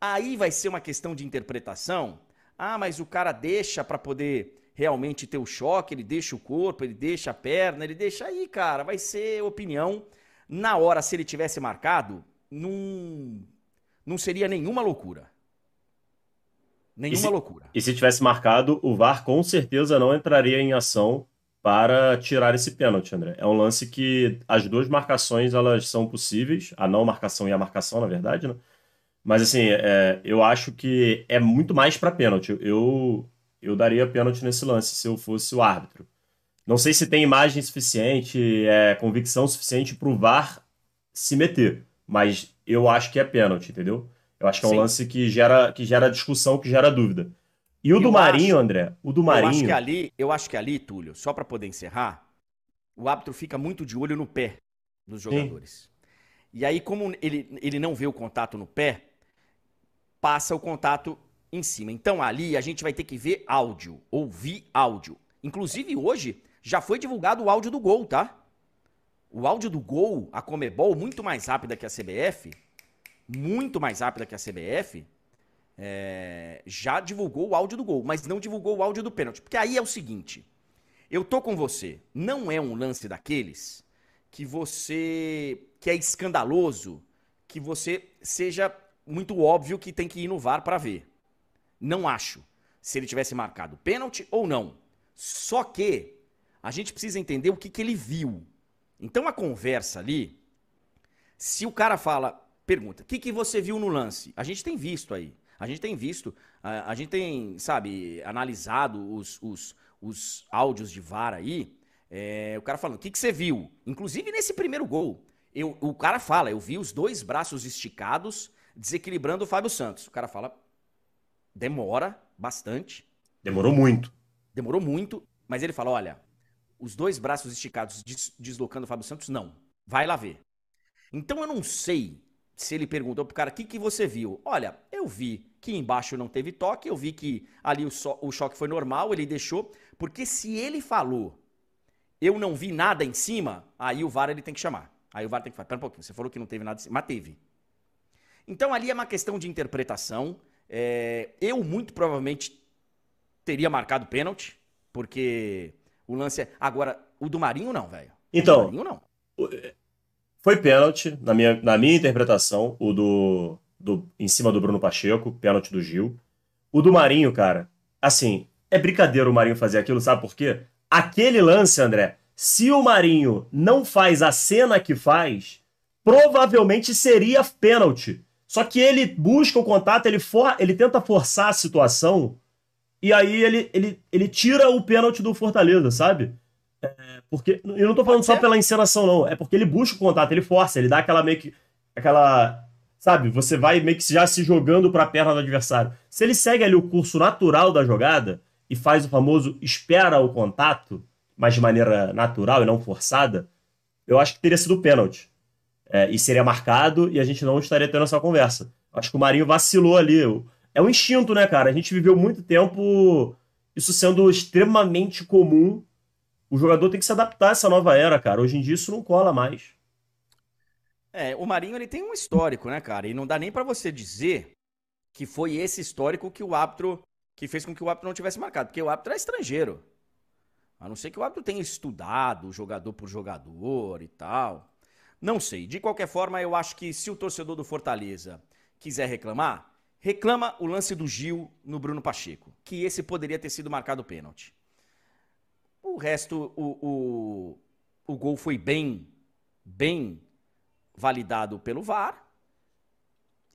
A: aí vai ser uma questão de interpretação. Ah, mas o cara deixa para poder realmente ter o choque, ele deixa o corpo, ele deixa a perna, ele deixa aí, cara, vai ser opinião. Na hora, se ele tivesse marcado, não, não seria nenhuma loucura. Nenhuma
B: e se,
A: loucura.
B: E se tivesse marcado, o VAR com certeza não entraria em ação para tirar esse pênalti, André. É um lance que as duas marcações elas são possíveis, a não marcação e a marcação, na verdade, né? Mas assim, é, eu acho que é muito mais para pênalti. Eu, eu daria pênalti nesse lance se eu fosse o árbitro. Não sei se tem imagem suficiente, é, convicção suficiente para o VAR se meter, mas eu acho que é pênalti, entendeu? Eu acho que é um Sim. lance que gera, que gera discussão, que gera dúvida. E o eu do Marinho, acho, André, o do Marinho. Eu
A: acho que ali, eu acho que ali, Túlio, só para poder encerrar, o árbitro fica muito de olho no pé dos jogadores. Sim. E aí, como ele, ele não vê o contato no pé, passa o contato em cima. Então ali a gente vai ter que ver áudio, ouvir áudio. Inclusive hoje já foi divulgado o áudio do gol, tá? O áudio do gol, a Comebol, muito mais rápida que a CBF, muito mais rápida que a CBF, é, já divulgou o áudio do gol, mas não divulgou o áudio do pênalti. Porque aí é o seguinte: eu tô com você, não é um lance daqueles que você. que é escandaloso, que você seja muito óbvio que tem que ir no VAR para ver. Não acho. Se ele tivesse marcado pênalti ou não. Só que a gente precisa entender o que, que ele viu. Então a conversa ali, se o cara fala, pergunta, o que, que você viu no lance? A gente tem visto aí. A gente tem visto, a, a gente tem, sabe, analisado os, os, os áudios de VAR aí. É, o cara falando, o que, que você viu? Inclusive nesse primeiro gol. Eu, o cara fala, eu vi os dois braços esticados desequilibrando o Fábio Santos. O cara fala, demora bastante.
B: Demorou muito.
A: Demorou muito, mas ele fala, olha, os dois braços esticados deslocando o Fábio Santos, não. Vai lá ver. Então eu não sei se ele perguntou pro cara, o que, que você viu? Olha, eu vi que embaixo não teve toque, eu vi que ali o, so o choque foi normal, ele deixou, porque se ele falou, eu não vi nada em cima, aí o VAR ele tem que chamar. Aí o VAR tem que falar, pera um pouquinho, você falou que não teve nada em cima, mas teve. Então ali é uma questão de interpretação. É, eu muito provavelmente teria marcado pênalti, porque o lance é. Agora, o do Marinho não, velho.
B: Então. Marinho não. Foi pênalti, na minha, na minha interpretação, o do, do. em cima do Bruno Pacheco, pênalti do Gil. O do Marinho, cara, assim, é brincadeira o Marinho fazer aquilo, sabe por quê? Aquele lance, André, se o Marinho não faz a cena que faz, provavelmente seria pênalti. Só que ele busca o contato, ele, for, ele tenta forçar a situação e aí ele, ele, ele tira o pênalti do Fortaleza, sabe? É, porque eu não tô falando só pela encenação, não. É porque ele busca o contato, ele força, ele dá aquela meio que. aquela. Sabe? Você vai meio que já se jogando pra perna do adversário. Se ele segue ali o curso natural da jogada e faz o famoso espera o contato, mas de maneira natural e não forçada, eu acho que teria sido pênalti é, e seria marcado e a gente não estaria tendo essa conversa. Acho que o Marinho vacilou ali. É um instinto, né, cara? A gente viveu muito tempo isso sendo extremamente comum. O jogador tem que se adaptar a essa nova era, cara. Hoje em dia isso não cola mais.
A: É, o Marinho ele tem um histórico, né, cara? E não dá nem para você dizer que foi esse histórico que o árbitro que fez com que o árbitro não tivesse marcado, porque o árbitro é estrangeiro. A não ser que o árbitro tenha estudado jogador por jogador e tal. Não sei. De qualquer forma, eu acho que se o torcedor do Fortaleza quiser reclamar, reclama o lance do Gil no Bruno Pacheco, que esse poderia ter sido marcado pênalti. O resto, o, o, o gol foi bem, bem validado pelo VAR.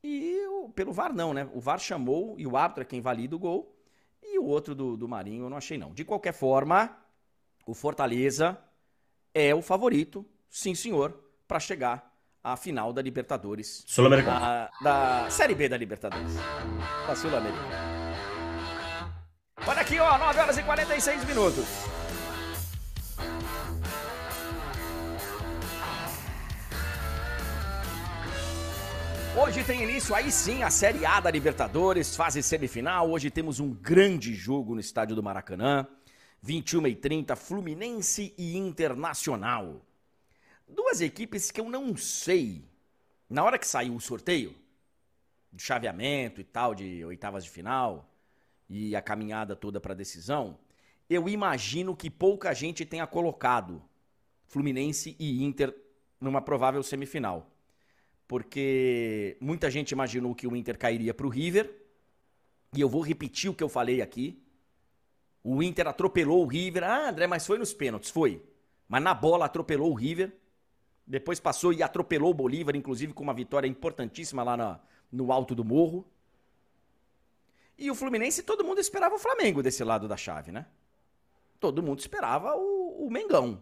A: E o, pelo VAR não, né? O VAR chamou e o árbitro é quem valida o gol. E o outro do, do Marinho eu não achei não. De qualquer forma, o Fortaleza é o favorito, sim senhor, para chegar à final da Libertadores.
B: Sul-Americana.
A: Da, da Série B da Libertadores. Da Sul-Americana. Olha aqui, ó, 9 horas e 46 minutos. Hoje tem início aí sim a Série A da Libertadores, fase semifinal. Hoje temos um grande jogo no estádio do Maracanã. 21 e 30, Fluminense e Internacional. Duas equipes que eu não sei. Na hora que saiu o sorteio, de chaveamento e tal, de oitavas de final, e a caminhada toda para decisão, eu imagino que pouca gente tenha colocado Fluminense e Inter numa provável semifinal porque muita gente imaginou que o Inter cairia para o River. E eu vou repetir o que eu falei aqui. O Inter atropelou o River. Ah, André, mas foi nos pênaltis. Foi. Mas na bola atropelou o River. Depois passou e atropelou o Bolívar, inclusive com uma vitória importantíssima lá no alto do morro. E o Fluminense, todo mundo esperava o Flamengo desse lado da chave, né? Todo mundo esperava o, o Mengão.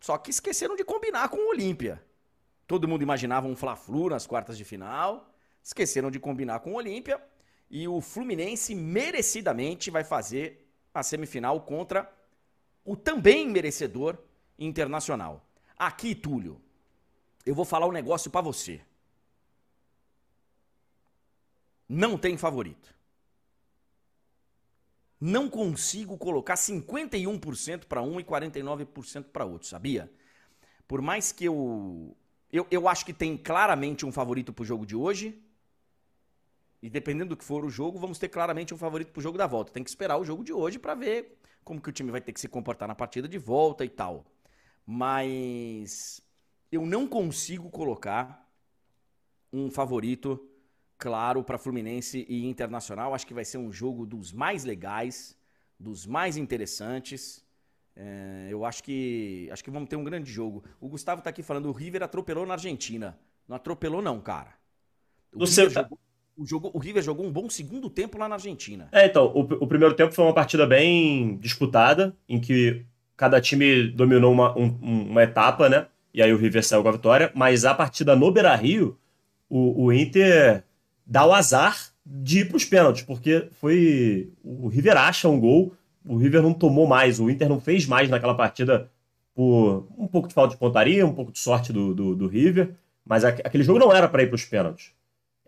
A: Só que esqueceram de combinar com o Olímpia. Todo mundo imaginava um Fla-Flu nas quartas de final. Esqueceram de combinar com o Olímpia. E o Fluminense merecidamente vai fazer a semifinal contra o também merecedor Internacional. Aqui, Túlio, eu vou falar um negócio para você. Não tem favorito. Não consigo colocar 51% para um e 49% para outro, sabia? Por mais que eu eu, eu acho que tem claramente um favorito pro jogo de hoje. E dependendo do que for o jogo, vamos ter claramente um favorito pro jogo da volta. Tem que esperar o jogo de hoje para ver como que o time vai ter que se comportar na partida de volta e tal. Mas eu não consigo colocar um favorito claro para Fluminense e Internacional. Acho que vai ser um jogo dos mais legais, dos mais interessantes. É, eu acho que acho que vamos ter um grande jogo. O Gustavo tá aqui falando, o River atropelou na Argentina. Não atropelou não, cara. O, River, jogou, o, jogo, o River jogou um bom segundo tempo lá na Argentina.
B: É, então, o, o, primeiro tempo foi uma partida bem disputada, em que cada time dominou uma, um, uma etapa, né? E aí o River saiu com a vitória. Mas a partida no Beira-Rio, o, o Inter dá o azar de ir pros pênaltis, porque foi... O River acha um gol o River não tomou mais, o Inter não fez mais naquela partida por um pouco de falta de pontaria, um pouco de sorte do, do, do River, mas aquele jogo não era para ir para os pênaltis.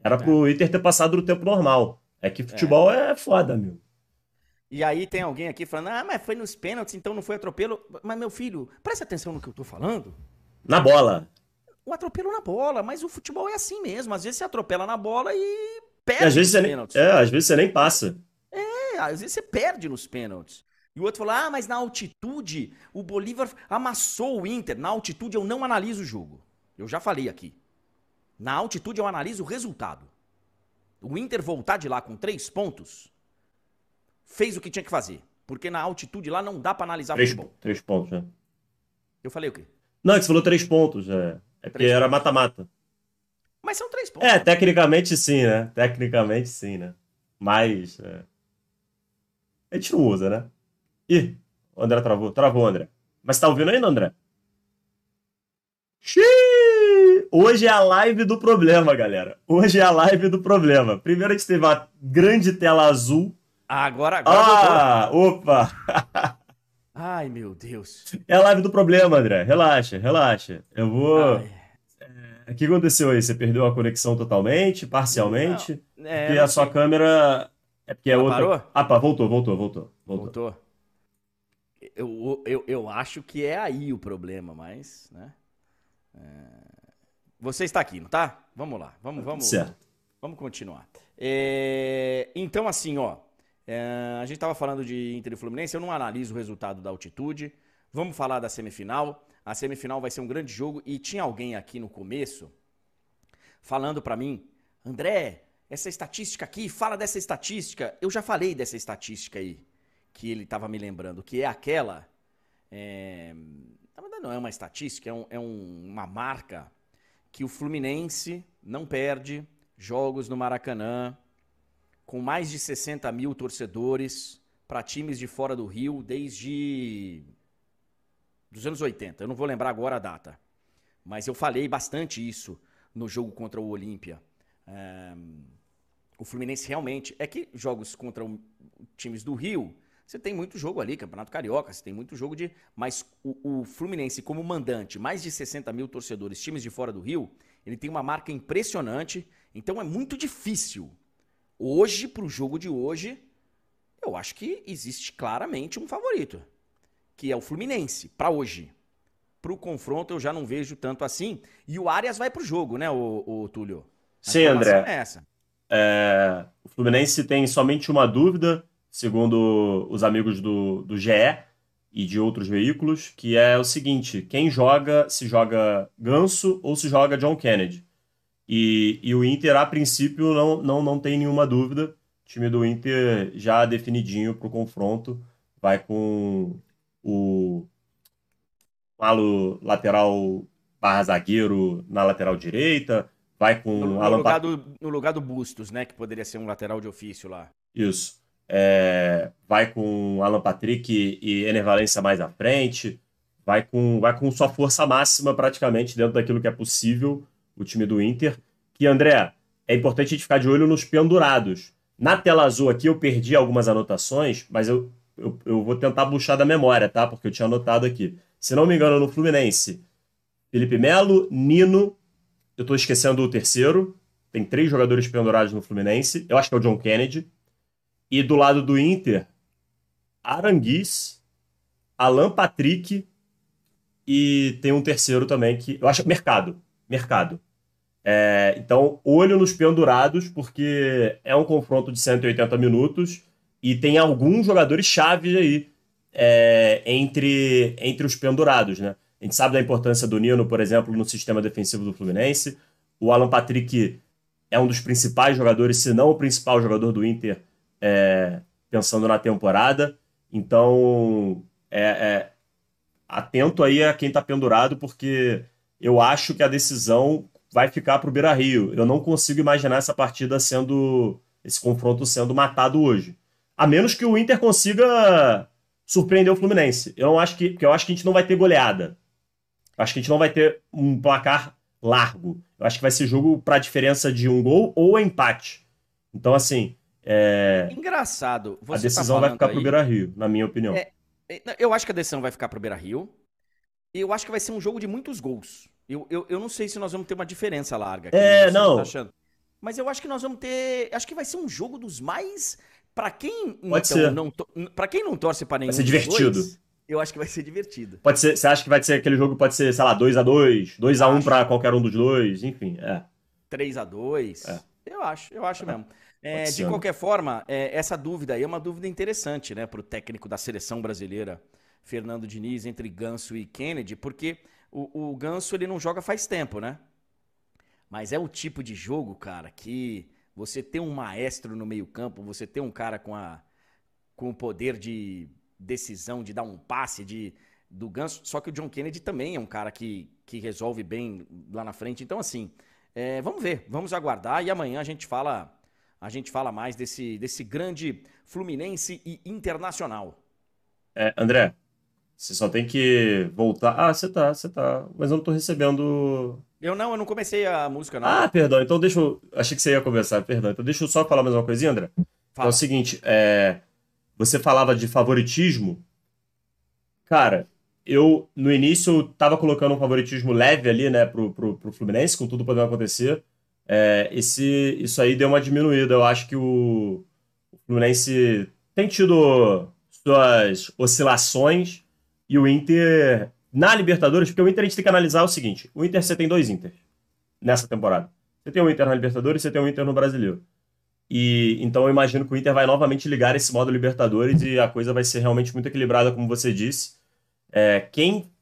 B: Era para o é. Inter ter passado no tempo normal. É que futebol é, é foda, meu.
A: E aí tem alguém aqui falando, ah, mas foi nos pênaltis, então não foi atropelo. Mas, meu filho, presta atenção no que eu tô falando.
B: Na bola.
A: O atropelo na bola, mas o futebol é assim mesmo. Às vezes você atropela na bola e perde
B: e às vezes. Nem, é, às vezes você nem passa
A: às vezes você perde nos pênaltis. E o outro falou: ah, mas na altitude o Bolívar amassou o Inter. Na altitude eu não analiso o jogo. Eu já falei aqui. Na altitude eu analiso o resultado. O Inter voltar de lá com três pontos fez o que tinha que fazer. Porque na altitude lá não dá para analisar
B: três, futebol. Três pontos, né?
A: Eu falei o quê?
B: Não, é que você falou três pontos. É, é porque era mata-mata.
A: Mas são três pontos.
B: É, tecnicamente sim, né? Tecnicamente sim, né? Mas. É a gente não usa, né? Ih, o André travou. Travou, André. Mas tá ouvindo ainda, André? Xiii! Hoje é a live do problema, galera. Hoje é a live do problema. Primeiro a gente teve uma grande tela azul.
A: Agora, agora.
B: Ah, opa!
A: Ai, meu Deus.
B: É a live do problema, André. Relaxa, relaxa. Eu vou. É, o que aconteceu aí? Você perdeu a conexão totalmente, parcialmente? Não, é, porque a sua câmera é porque é outra. Parou? Ah, pá, voltou, voltou, voltou. Voltou. voltou.
A: Eu, eu, eu acho que é aí o problema, mas, né? É... Você está aqui, não tá? Vamos lá, vamos, vamos.
B: Certo.
A: Vamos continuar. É... Então, assim, ó. É... A gente estava falando de Inter e Fluminense, eu não analiso o resultado da altitude. Vamos falar da semifinal. A semifinal vai ser um grande jogo e tinha alguém aqui no começo falando para mim, André, essa estatística aqui, fala dessa estatística. Eu já falei dessa estatística aí. que ele estava me lembrando, que é aquela. É, na verdade, não é uma estatística, é, um, é um, uma marca que o Fluminense não perde jogos no Maracanã com mais de 60 mil torcedores para times de fora do Rio desde dos anos 80. Eu não vou lembrar agora a data, mas eu falei bastante isso no jogo contra o Olímpia. É, o Fluminense realmente. É que jogos contra o, times do Rio, você tem muito jogo ali, Campeonato Carioca, você tem muito jogo de. Mas o, o, Fluminense, como mandante, mais de 60 mil torcedores, times de fora do Rio, ele tem uma marca impressionante. Então é muito difícil. Hoje, para o jogo de hoje, eu acho que existe claramente um favorito, que é o Fluminense, para hoje. Para o confronto, eu já não vejo tanto assim. E o Arias vai para o jogo, né, o, o Túlio?
B: A Sim, André. É essa. É, o Fluminense tem somente uma dúvida, segundo os amigos do, do GE e de outros veículos, que é o seguinte: quem joga, se joga Ganso ou se joga John Kennedy. E, e o Inter, a princípio, não, não, não tem nenhuma dúvida. O time do Inter já definidinho para o confronto. Vai com o Malo lateral barra zagueiro na lateral direita, vai com
A: no,
B: Alan
A: no lugar, do, no lugar do Bustos, né? Que poderia ser um lateral de ofício lá.
B: Isso. É, vai com Alan Patrick e Ener Valencia mais à frente. Vai com, vai com sua força máxima praticamente dentro daquilo que é possível o time do Inter. Que, André, é importante a gente ficar de olho nos pendurados. Na tela azul aqui eu perdi algumas anotações, mas eu, eu, eu vou tentar puxar da memória, tá? Porque eu tinha anotado aqui. Se não me engano, no Fluminense, Felipe Melo, Nino, eu estou esquecendo o terceiro. Tem três jogadores pendurados no Fluminense. Eu acho que é o John Kennedy. E do lado do Inter, Aranguiz, Alan Patrick e tem um terceiro também que eu acho mercado, mercado. É, então olho nos pendurados porque é um confronto de 180 minutos e tem alguns jogadores chaves aí é, entre entre os pendurados, né? A gente sabe da importância do Nino, por exemplo, no sistema defensivo do Fluminense. O Alan Patrick é um dos principais jogadores, se não o principal jogador do Inter, é, pensando na temporada. Então, é, é, atento aí a quem está pendurado, porque eu acho que a decisão vai ficar para o Beira Rio. Eu não consigo imaginar essa partida sendo. esse confronto sendo matado hoje. A menos que o Inter consiga surpreender o Fluminense. Eu não acho que. Porque eu acho que a gente não vai ter goleada. Acho que a gente não vai ter um placar largo. Eu acho que vai ser jogo para diferença de um gol ou empate. Então, assim. É...
A: Engraçado.
B: a tá decisão tá vai ficar aí... pro Beira Rio, na minha opinião. É,
A: é eu acho que a decisão vai ficar pro Beira Rio. Eu acho que vai ser um jogo de muitos gols. Eu, eu, eu não sei se nós vamos ter uma diferença larga.
B: Aqui, é, não.
A: Tá Mas eu acho que nós vamos ter. Acho que vai ser um jogo dos mais. Para quem
B: Pode então, ser.
A: não para quem não torce para nenhum
B: vai ser divertido.
A: Dois, eu acho que vai ser divertido.
B: Pode ser, você acha que vai ser aquele jogo pode ser, sei lá, 2 a 2 2 a 1 para qualquer um dos dois, enfim, é.
A: 3 a 2 é. Eu acho, eu acho é. mesmo. É, de qualquer forma, é, essa dúvida aí é uma dúvida interessante, né, para o técnico da seleção brasileira, Fernando Diniz, entre Ganso e Kennedy, porque o, o Ganso ele não joga faz tempo, né? Mas é o tipo de jogo, cara, que você ter um maestro no meio-campo, você ter um cara com, a, com o poder de decisão de dar um passe de, do Ganso. Só que o John Kennedy também é um cara que, que resolve bem lá na frente. Então, assim, é, vamos ver, vamos aguardar e amanhã a gente fala. A gente fala mais desse, desse grande Fluminense e Internacional.
B: É, André, você só tem que voltar. Ah, você tá, você tá. Mas eu não tô recebendo.
A: Eu não, eu não comecei a música, não.
B: Ah, perdão. Então deixa eu. Achei que você ia começar, perdão. Então deixa eu só falar mais uma coisinha, André. Fala. Então é o seguinte, é. Você falava de favoritismo. Cara, eu no início eu tava colocando um favoritismo leve ali, né, pro, pro, pro Fluminense, com tudo podendo acontecer. É, esse, isso aí deu uma diminuída. Eu acho que o, o Fluminense tem tido suas oscilações e o Inter na Libertadores, porque o Inter a gente tem que analisar o seguinte: o Inter você tem dois Inter nessa temporada. Você tem um Inter na Libertadores e você tem um Inter no Brasileiro. E então eu imagino que o Inter vai novamente ligar esse modo Libertadores e a coisa vai ser realmente muito equilibrada, como você disse. É, quem,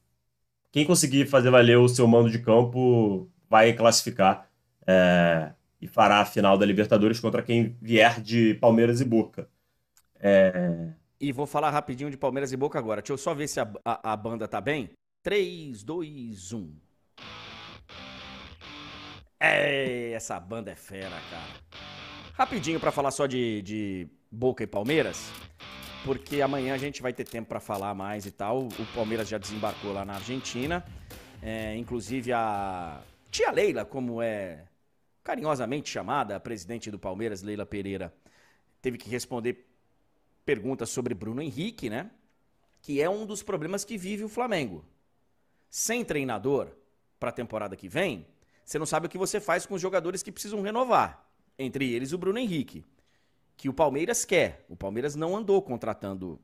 B: quem conseguir fazer valer o seu mando de campo vai classificar é, e fará a final da Libertadores contra quem vier de Palmeiras e Boca. É,
A: E vou falar rapidinho de Palmeiras e Boca agora. Deixa eu só ver se a, a, a banda tá bem. 3, 2, 1. É, essa banda é fera, cara. Rapidinho para falar só de, de Boca e Palmeiras, porque amanhã a gente vai ter tempo para falar mais e tal. O Palmeiras já desembarcou lá na Argentina. É, inclusive a tia Leila, como é carinhosamente chamada, a presidente do Palmeiras, Leila Pereira, teve que responder perguntas sobre Bruno Henrique, né? Que é um dos problemas que vive o Flamengo. Sem treinador para a temporada que vem, você não sabe o que você faz com os jogadores que precisam renovar. Entre eles o Bruno Henrique, que o Palmeiras quer. O Palmeiras não andou contratando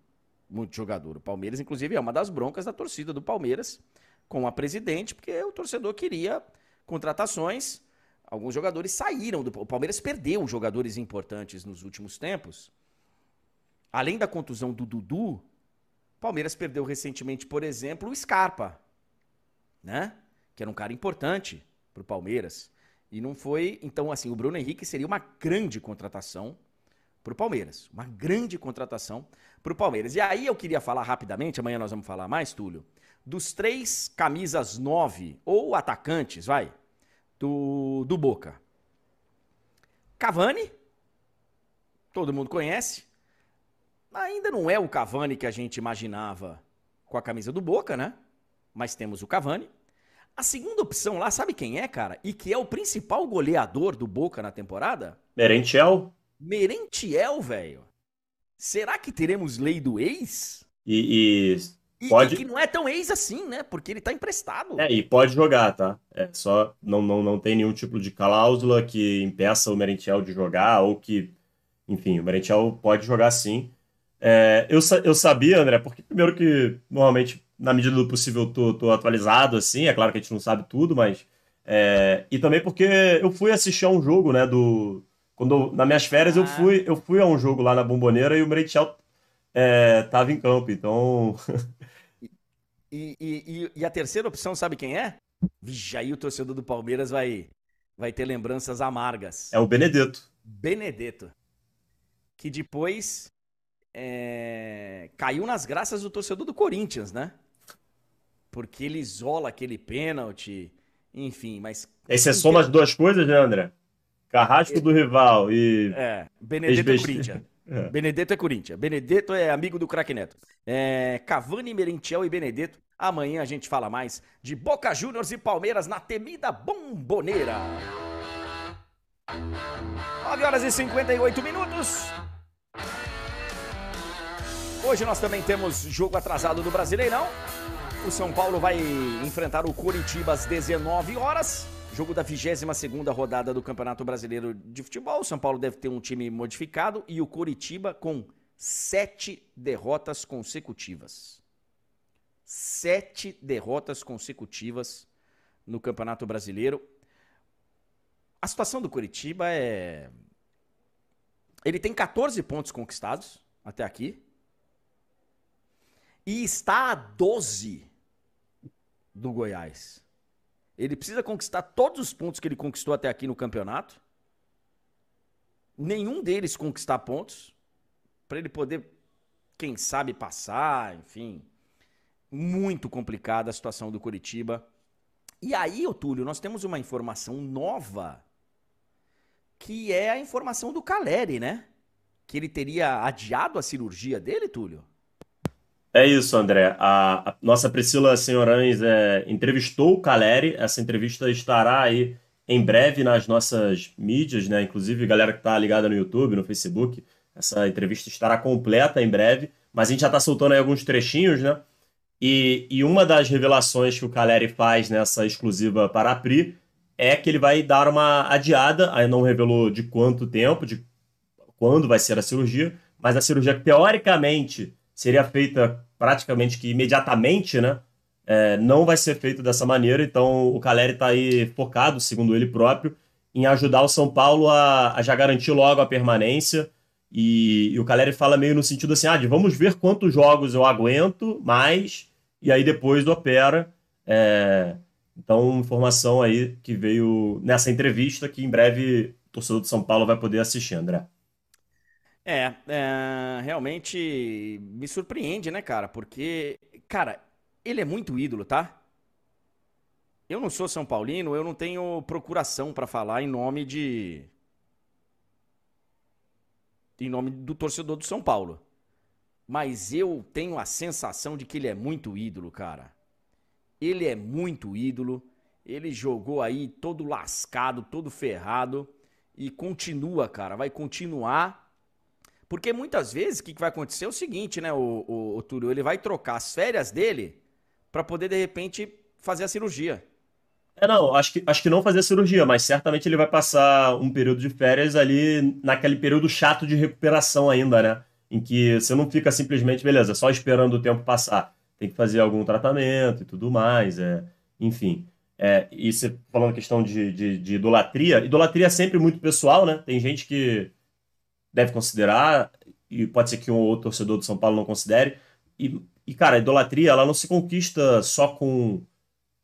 A: muito jogador. O Palmeiras, inclusive, é uma das broncas da torcida do Palmeiras com a presidente, porque o torcedor queria contratações. Alguns jogadores saíram do. O Palmeiras perdeu jogadores importantes nos últimos tempos além da contusão do Dudu, Palmeiras perdeu recentemente, por exemplo, o Scarpa, né? Que era um cara importante para o Palmeiras. E não foi. Então, assim, o Bruno Henrique seria uma grande contratação para o Palmeiras. Uma grande contratação para o Palmeiras. E aí eu queria falar rapidamente, amanhã nós vamos falar mais, Túlio, dos três camisas nove, ou atacantes, vai, do, do Boca. Cavani, todo mundo conhece. Ainda não é o Cavani que a gente imaginava com a camisa do Boca, né? Mas temos o Cavani. A segunda opção lá, sabe quem é, cara? E que é o principal goleador do Boca na temporada?
B: Merentiel.
A: Merentiel, velho. Será que teremos lei do ex?
B: E,
A: e, pode... e que não é tão ex assim, né? Porque ele tá emprestado.
B: É, e pode jogar, tá? É só não, não, não tem nenhum tipo de cláusula que impeça o Merentiel de jogar ou que, enfim, o Merentiel pode jogar sim. É, eu, eu sabia, André, porque primeiro que normalmente, na medida do possível, eu tô, tô atualizado, assim, é claro que a gente não sabe tudo, mas. É, e também porque eu fui assistir a um jogo, né, do. Quando, nas minhas férias, ah. eu, fui, eu fui a um jogo lá na Bomboneira e o Merentiel é, tava em campo, então.
A: e, e, e, a terceira opção, sabe quem é? Vixe, aí o torcedor do Palmeiras vai, vai ter lembranças amargas.
B: É o Benedetto.
A: Benedetto. Que depois é, caiu nas graças do torcedor do Corinthians, né? Porque ele isola aquele pênalti, enfim, mas.
B: Aí você soma as duas coisas, né, André? Carrasco é, do rival e.
A: É, Benedetto é Corinthians. É. Benedetto é Corinthians. Benedetto é amigo do craque Neto. É, Cavani, Merentiel e Benedetto. Amanhã a gente fala mais de Boca Juniors e Palmeiras na temida bomboneira. 9 horas e 58 minutos. Hoje nós também temos jogo atrasado do Brasileirão. O São Paulo vai enfrentar o Curitiba às 19 horas. Jogo da 22 rodada do Campeonato Brasileiro de Futebol. O São Paulo deve ter um time modificado e o Curitiba com sete derrotas consecutivas. Sete derrotas consecutivas no Campeonato Brasileiro. A situação do Curitiba é. Ele tem 14 pontos conquistados até aqui e está a 12 do Goiás. Ele precisa conquistar todos os pontos que ele conquistou até aqui no campeonato. Nenhum deles conquistar pontos para ele poder, quem sabe, passar, enfim. Muito complicada a situação do Curitiba. E aí, Otúlio, nós temos uma informação nova, que é a informação do Caleri, né? Que ele teria adiado a cirurgia dele, Túlio?
B: É isso, André. A, a nossa Priscila Senhorães é, entrevistou o Caleri. Essa entrevista estará aí em breve nas nossas mídias, né? Inclusive, galera que está ligada no YouTube, no Facebook, essa entrevista estará completa em breve. Mas a gente já está soltando aí alguns trechinhos, né? E, e uma das revelações que o Caleri faz nessa exclusiva para a Pri é que ele vai dar uma adiada, aí não revelou de quanto tempo, de quando vai ser a cirurgia, mas a cirurgia teoricamente seria feita praticamente que imediatamente, né? É, não vai ser feito dessa maneira, então o Caleri está aí focado, segundo ele próprio, em ajudar o São Paulo a, a já garantir logo a permanência. E, e, o Caleri fala meio no sentido assim: ah, de vamos ver quantos jogos eu aguento mais, e aí depois opera. É, então, informação aí que veio nessa entrevista que em breve o torcedor de São Paulo vai poder assistir, André.
A: É, é, realmente me surpreende, né, cara? Porque, cara, ele é muito ídolo, tá? Eu não sou São Paulino, eu não tenho procuração para falar em nome de. Em nome do torcedor do São Paulo. Mas eu tenho a sensação de que ele é muito ídolo, cara. Ele é muito ídolo. Ele jogou aí todo lascado, todo ferrado. E continua, cara. Vai continuar porque muitas vezes o que, vai acontecer é o seguinte, né, o, o, o Túlio? Ele vai trocar as férias dele para poder, de repente, fazer a cirurgia.
B: É, não, acho que, acho que não fazer a cirurgia, mas certamente ele vai passar um período de férias ali, naquele período chato de recuperação ainda, né? Em que você não fica simplesmente, beleza, só esperando o tempo passar. Tem que fazer algum tratamento e tudo mais, é, enfim. É, e você falando questão de, de, de idolatria, idolatria é sempre muito pessoal, né? Tem gente que deve considerar, e pode ser que um ou outro torcedor do São Paulo não considere. E, e, cara, a idolatria ela não se conquista só com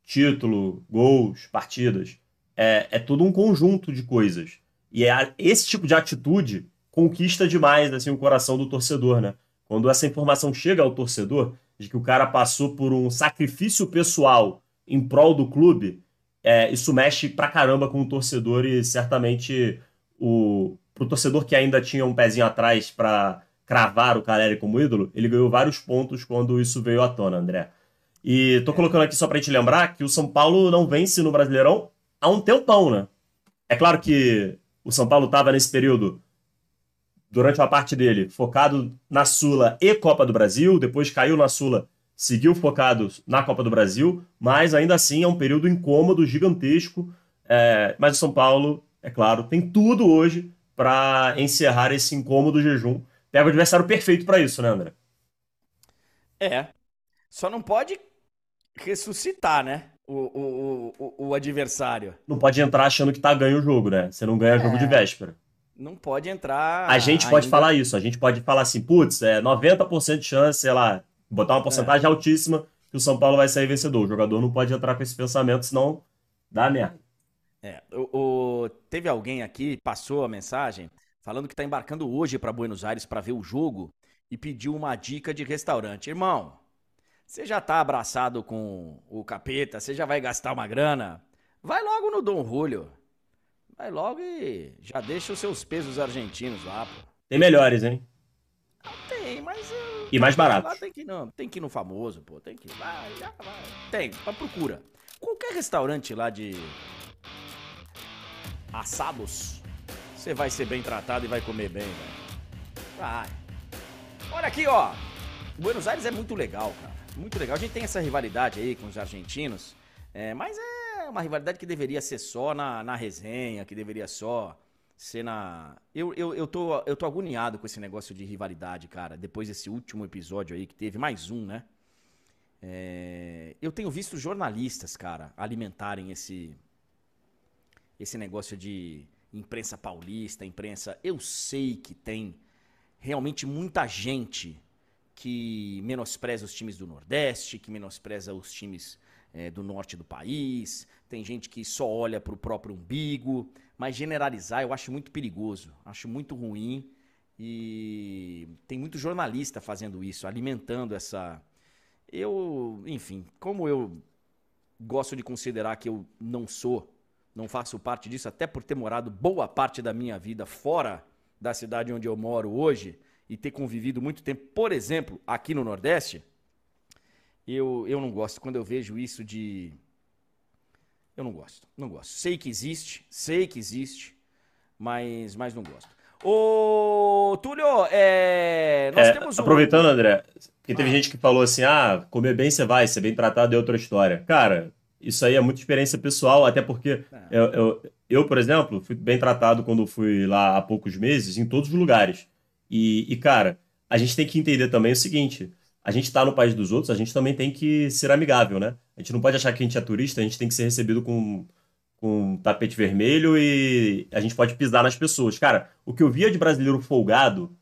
B: título, gols, partidas. É, é todo um conjunto de coisas. E é, esse tipo de atitude conquista demais assim, o coração do torcedor, né? Quando essa informação chega ao torcedor de que o cara passou por um sacrifício pessoal em prol do clube, é, isso mexe pra caramba com o torcedor e certamente o, pro torcedor que ainda tinha um pezinho atrás para cravar o Caleri como ídolo, ele ganhou vários pontos quando isso veio à tona, André. E tô colocando aqui só pra gente lembrar que o São Paulo não vence no Brasileirão há um tempão, né? É claro que o São Paulo tava nesse período, durante uma parte dele, focado na Sula e Copa do Brasil, depois caiu na Sula, seguiu focado na Copa do Brasil, mas ainda assim é um período incômodo, gigantesco. É... mas o São Paulo, é claro, tem tudo hoje para encerrar esse incômodo jejum. Pega o adversário perfeito para isso, né, André?
A: É. Só não pode ressuscitar, né? O, o, o, o adversário.
B: Não pode entrar achando que tá ganho o jogo, né? Você não ganha é. jogo de véspera.
A: Não pode entrar.
B: A gente pode falar isso. A gente pode falar assim, putz, é 90% de chance, sei lá, botar uma porcentagem é. altíssima que o São Paulo vai sair vencedor. O jogador não pode entrar com esse pensamento, senão dá merda.
A: É, o, o, teve alguém aqui, passou a mensagem, falando que está embarcando hoje para Buenos Aires para ver o jogo e pediu uma dica de restaurante. Irmão, você já está abraçado com o capeta, você já vai gastar uma grana? Vai logo no Dom Julio. Vai logo e já deixa os seus pesos argentinos lá, pô.
B: Tem melhores, hein?
A: tem, mas.
B: E mais barato.
A: Tem que, ir no, tem que ir no famoso, pô. Tem que ir. Vai, vai. Tem, procura. Qualquer restaurante lá de assados, você vai ser bem tratado e vai comer bem, velho. Vai. Olha aqui, ó. Buenos Aires é muito legal, cara. Muito legal. A gente tem essa rivalidade aí com os argentinos, é, mas é uma rivalidade que deveria ser só na, na resenha, que deveria só ser na. Eu, eu, eu, tô, eu tô agoniado com esse negócio de rivalidade, cara. Depois desse último episódio aí que teve, mais um, né? É... Eu tenho visto jornalistas, cara, alimentarem esse, esse negócio de imprensa paulista, imprensa. Eu sei que tem realmente muita gente que menospreza os times do Nordeste, que menospreza os times é, do norte do país, tem gente que só olha para o próprio umbigo, mas generalizar eu acho muito perigoso, acho muito ruim e tem muito jornalista fazendo isso, alimentando essa. Eu, enfim, como eu gosto de considerar que eu não sou não faço parte disso, até por ter morado boa parte da minha vida fora da cidade onde eu moro hoje e ter convivido muito tempo, por exemplo, aqui no Nordeste, eu, eu não gosto. Quando eu vejo isso de. Eu não gosto, não gosto. Sei que existe, sei que existe, mas, mas não gosto. Ô, Túlio, é, nós
B: é,
A: temos
B: um... Aproveitando, André, porque teve ah. gente que falou assim: ah, comer bem você vai, ser bem tratado é outra história. Cara, isso aí é muita experiência pessoal, até porque é. eu, eu, eu, por exemplo, fui bem tratado quando fui lá há poucos meses, em todos os lugares. E, e, cara, a gente tem que entender também o seguinte: a gente está no país dos outros, a gente também tem que ser amigável, né? A gente não pode achar que a gente é turista, a gente tem que ser recebido com, com tapete vermelho e a gente pode pisar nas pessoas. Cara, o que eu via de brasileiro folgado,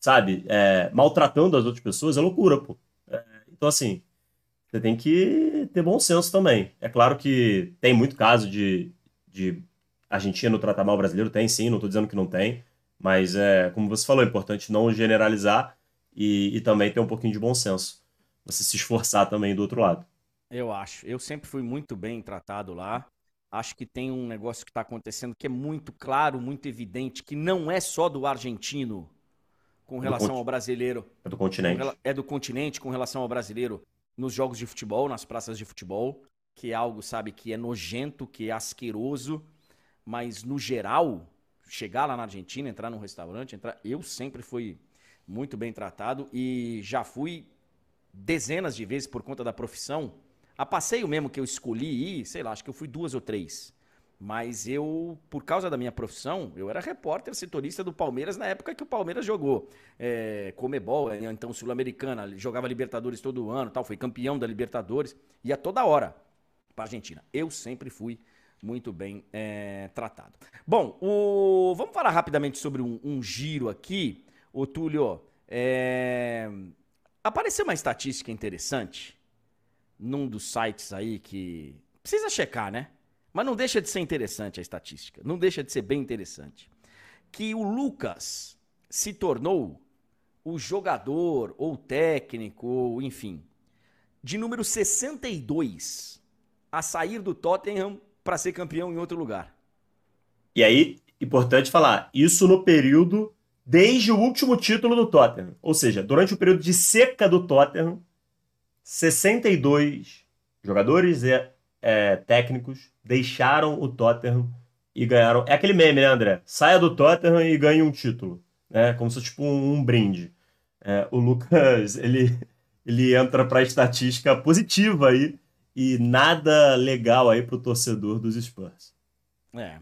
B: sabe, é, maltratando as outras pessoas é loucura, pô. É, então, assim, você tem que ter bom senso também. É claro que tem muito caso de, de argentino tratar mal o brasileiro, tem sim, não estou dizendo que não tem. Mas, é, como você falou, é importante não generalizar e, e também ter um pouquinho de bom senso. Você se esforçar também do outro lado.
A: Eu acho. Eu sempre fui muito bem tratado lá. Acho que tem um negócio que está acontecendo que é muito claro, muito evidente, que não é só do argentino com relação ao brasileiro.
B: É do continente.
A: É do continente com relação ao brasileiro nos jogos de futebol, nas praças de futebol, que é algo, sabe, que é nojento, que é asqueroso, mas no geral, chegar lá na Argentina, entrar num restaurante, entrar, eu sempre fui muito bem tratado e já fui dezenas de vezes por conta da profissão. A passeio mesmo que eu escolhi ir, sei lá, acho que eu fui duas ou três. Mas eu, por causa da minha profissão, eu era repórter setorista do Palmeiras na época que o Palmeiras jogou é, Comebol, é, então Sul-Americana, jogava Libertadores todo ano, tal, foi campeão da Libertadores, ia toda hora para Argentina. Eu sempre fui muito bem é, tratado. Bom, o... vamos falar rapidamente sobre um, um giro aqui. O Túlio, é... apareceu uma estatística interessante num dos sites aí que precisa checar, né? Mas não deixa de ser interessante a estatística, não deixa de ser bem interessante. Que o Lucas se tornou o jogador, ou técnico, ou enfim, de número 62 a sair do Tottenham para ser campeão em outro lugar.
B: E aí, importante falar, isso no período desde o último título do Tottenham. Ou seja, durante o período de seca do Tottenham, 62 jogadores e é, técnicos deixaram o Tottenham e ganharam. É aquele meme, né, André? Saia do Tottenham e ganhe um título. Né? Como se fosse tipo um, um brinde. É, o Lucas, ele, ele entra para a estatística positiva aí e nada legal aí para o torcedor dos Spurs.
A: É.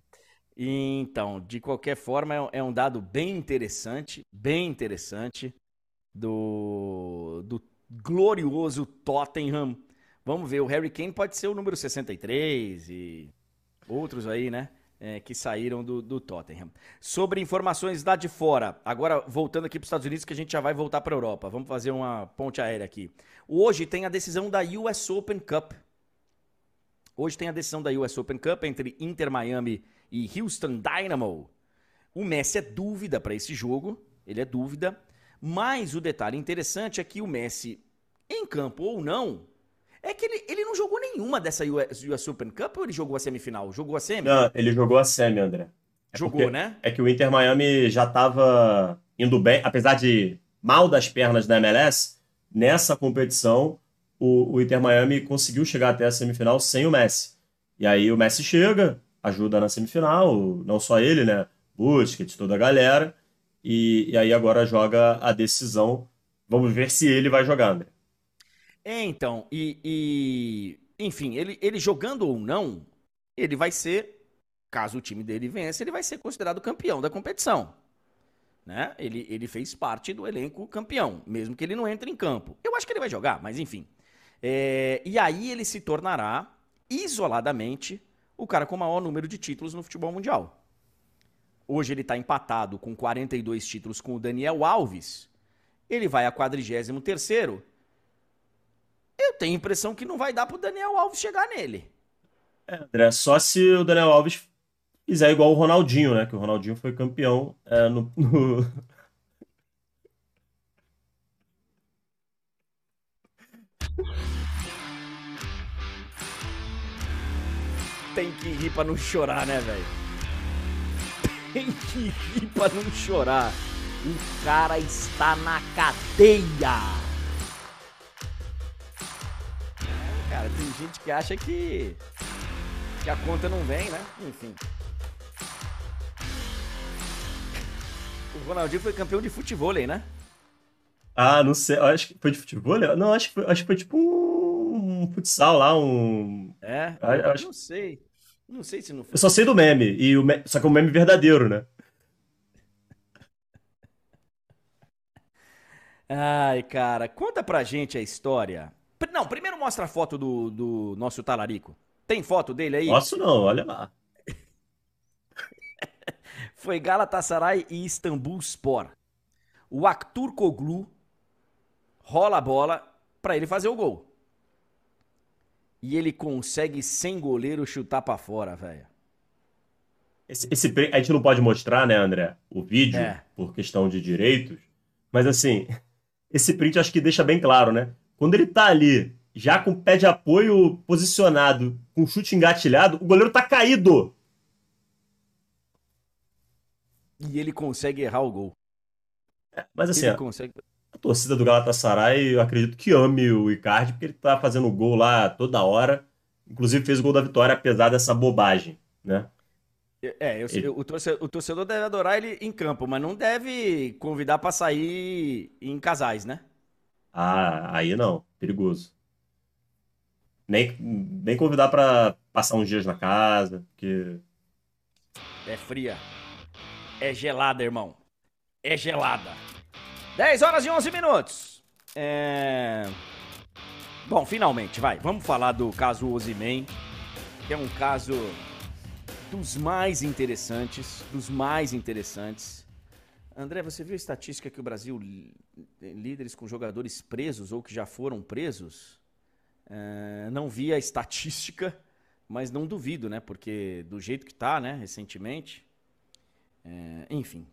A: Então, de qualquer forma, é, é um dado bem interessante, bem interessante do, do glorioso Tottenham Vamos ver, o Harry Kane pode ser o número 63 e outros aí, né? É, que saíram do, do Tottenham. Sobre informações lá de fora, agora voltando aqui para os Estados Unidos, que a gente já vai voltar para a Europa. Vamos fazer uma ponte aérea aqui. Hoje tem a decisão da US Open Cup. Hoje tem a decisão da US Open Cup entre Inter Miami e Houston Dynamo. O Messi é dúvida para esse jogo, ele é dúvida. Mas o detalhe interessante é que o Messi, em campo ou não, é que ele, ele não jogou nenhuma dessa US, US Open Cup ou ele jogou a semifinal? Jogou a semi?
B: Não, ele jogou a semi, André.
A: É jogou, né?
B: É que o Inter Miami já estava indo bem, apesar de mal das pernas da MLS, nessa competição o, o Inter Miami conseguiu chegar até a semifinal sem o Messi. E aí o Messi chega, ajuda na semifinal, não só ele, né? Busquets, toda a galera. E, e aí agora joga a decisão. Vamos ver se ele vai jogar, André.
A: É, então, e, e, enfim, ele, ele jogando ou não, ele vai ser, caso o time dele vença, ele vai ser considerado campeão da competição. Né? Ele, ele fez parte do elenco campeão, mesmo que ele não entre em campo. Eu acho que ele vai jogar, mas enfim. É, e aí ele se tornará, isoladamente, o cara com o maior número de títulos no futebol mundial. Hoje ele está empatado com 42 títulos com o Daniel Alves. Ele vai a 43 terceiro eu tenho a impressão que não vai dar pro Daniel Alves chegar nele.
B: É, André, só se o Daniel Alves fizer igual o Ronaldinho, né? Que o Ronaldinho foi campeão é, no, no...
A: Tem que rir pra não chorar, né, velho? Tem que rir pra não chorar. O cara está na cadeia. Cara. Tem gente que acha que, que a conta não vem, né? Enfim. O Ronaldinho foi campeão de futebol, né?
B: Ah, não sei. Acho que foi de futebol? Não, acho que foi, acho que foi tipo um, um futsal lá, um.
A: É? Eu acho... não sei. Não sei se não foi.
B: Eu só sei do meme, e o me... só que é um meme verdadeiro, né?
A: Ai, cara, conta pra gente a história não, primeiro mostra a foto do, do nosso talarico. Tem foto dele aí?
B: Posso não, olha lá.
A: Foi Galatasaray e Istambul Sport. O Aktur Koglu rola a bola para ele fazer o gol. E ele consegue sem goleiro chutar para fora, velho.
B: Esse, esse, a gente não pode mostrar, né, André, o vídeo, é. por questão de direitos, mas assim, esse print acho que deixa bem claro, né? Quando ele tá ali, já com o pé de apoio posicionado, com chute engatilhado, o goleiro tá caído.
A: E ele consegue errar o gol.
B: É, mas assim, a, consegue... a torcida do Galatasaray, eu acredito que ame o Icardi, porque ele tá fazendo gol lá toda hora. Inclusive fez o gol da vitória, apesar dessa bobagem, né?
A: É, eu, ele... o, torcedor, o, torcedor, deve adorar ele em campo, mas não deve convidar para sair em casais, né?
B: Ah, aí não, perigoso. Nem, nem convidar para passar uns dias na casa, porque.
A: É fria. É gelada, irmão. É gelada. 10 horas e 11 minutos. É. Bom, finalmente, vai. Vamos falar do caso Osimen, que é um caso dos mais interessantes, dos mais interessantes. André, você viu a estatística que o Brasil líderes com jogadores presos ou que já foram presos? É, não vi a estatística, mas não duvido, né? Porque do jeito que tá, né, recentemente. É, enfim.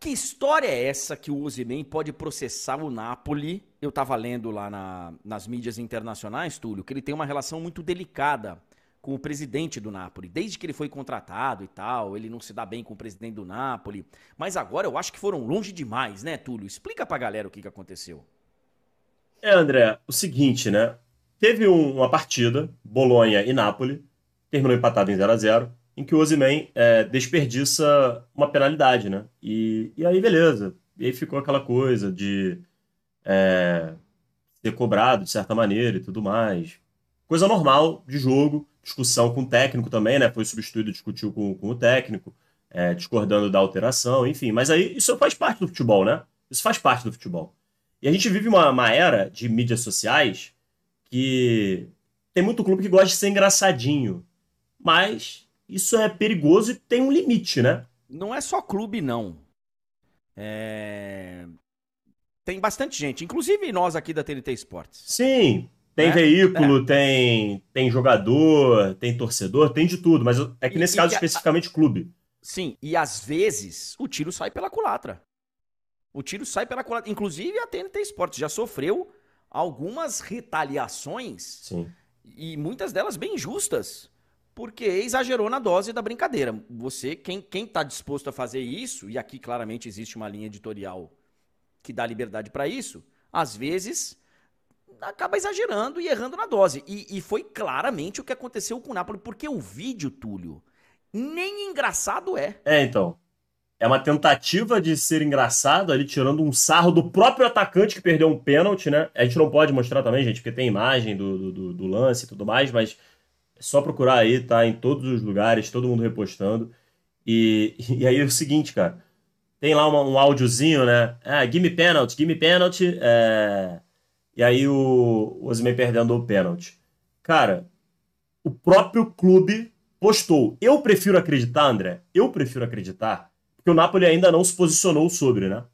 A: Que história é essa que o Osimhen pode processar o Napoli? Eu tava lendo lá na, nas mídias internacionais, Túlio, que ele tem uma relação muito delicada com o presidente do Napoli. Desde que ele foi contratado e tal, ele não se dá bem com o presidente do Napoli. Mas agora eu acho que foram longe demais, né, Túlio? Explica pra galera o que, que aconteceu.
B: É, André, o seguinte, né? Teve um, uma partida, Bolonha e Napoli, terminou empatado em 0 a 0 em que o Ozyman é, desperdiça uma penalidade, né? E, e aí, beleza. E aí ficou aquela coisa de é, ser cobrado de certa maneira e tudo mais. Coisa normal de jogo discussão com o técnico também, né? Foi substituído, discutiu com, com o técnico, é, discordando da alteração, enfim. Mas aí isso faz parte do futebol, né? Isso faz parte do futebol. E a gente vive uma, uma era de mídias sociais que tem muito clube que gosta de ser engraçadinho. Mas isso é perigoso e tem um limite, né?
A: Não é só clube, não. É... Tem bastante gente, inclusive nós aqui da TNT Esportes.
B: Sim, tem né? veículo, é. tem, tem jogador, tem torcedor, tem de tudo, mas é que nesse e, caso e especificamente clube.
A: Sim, e às vezes o tiro sai pela culatra. O tiro sai pela culatra. Inclusive a TNT Esportes já sofreu algumas retaliações
B: Sim.
A: e muitas delas bem justas, porque exagerou na dose da brincadeira. Você, quem, quem tá disposto a fazer isso, e aqui claramente existe uma linha editorial que dá liberdade para isso, às vezes acaba exagerando e errando na dose. E, e, foi claramente o que aconteceu com o Napoli, porque o vídeo, Túlio, nem engraçado é.
B: É, então. É uma tentativa de ser engraçado ali, tirando um sarro do próprio atacante que perdeu um pênalti, né? A gente não pode mostrar também, gente, porque tem imagem do, do, do lance e tudo mais, mas é só procurar aí, tá? Em todos os lugares, todo mundo repostando. E, e aí é o seguinte, cara. Tem lá uma, um áudiozinho, né? Ah, give me penalty, give me penalty. É e aí o, o perdendo o pênalti. Cara, o próprio clube postou. Eu prefiro acreditar, André, eu prefiro acreditar, porque o Napoli ainda não se posicionou sobre, né?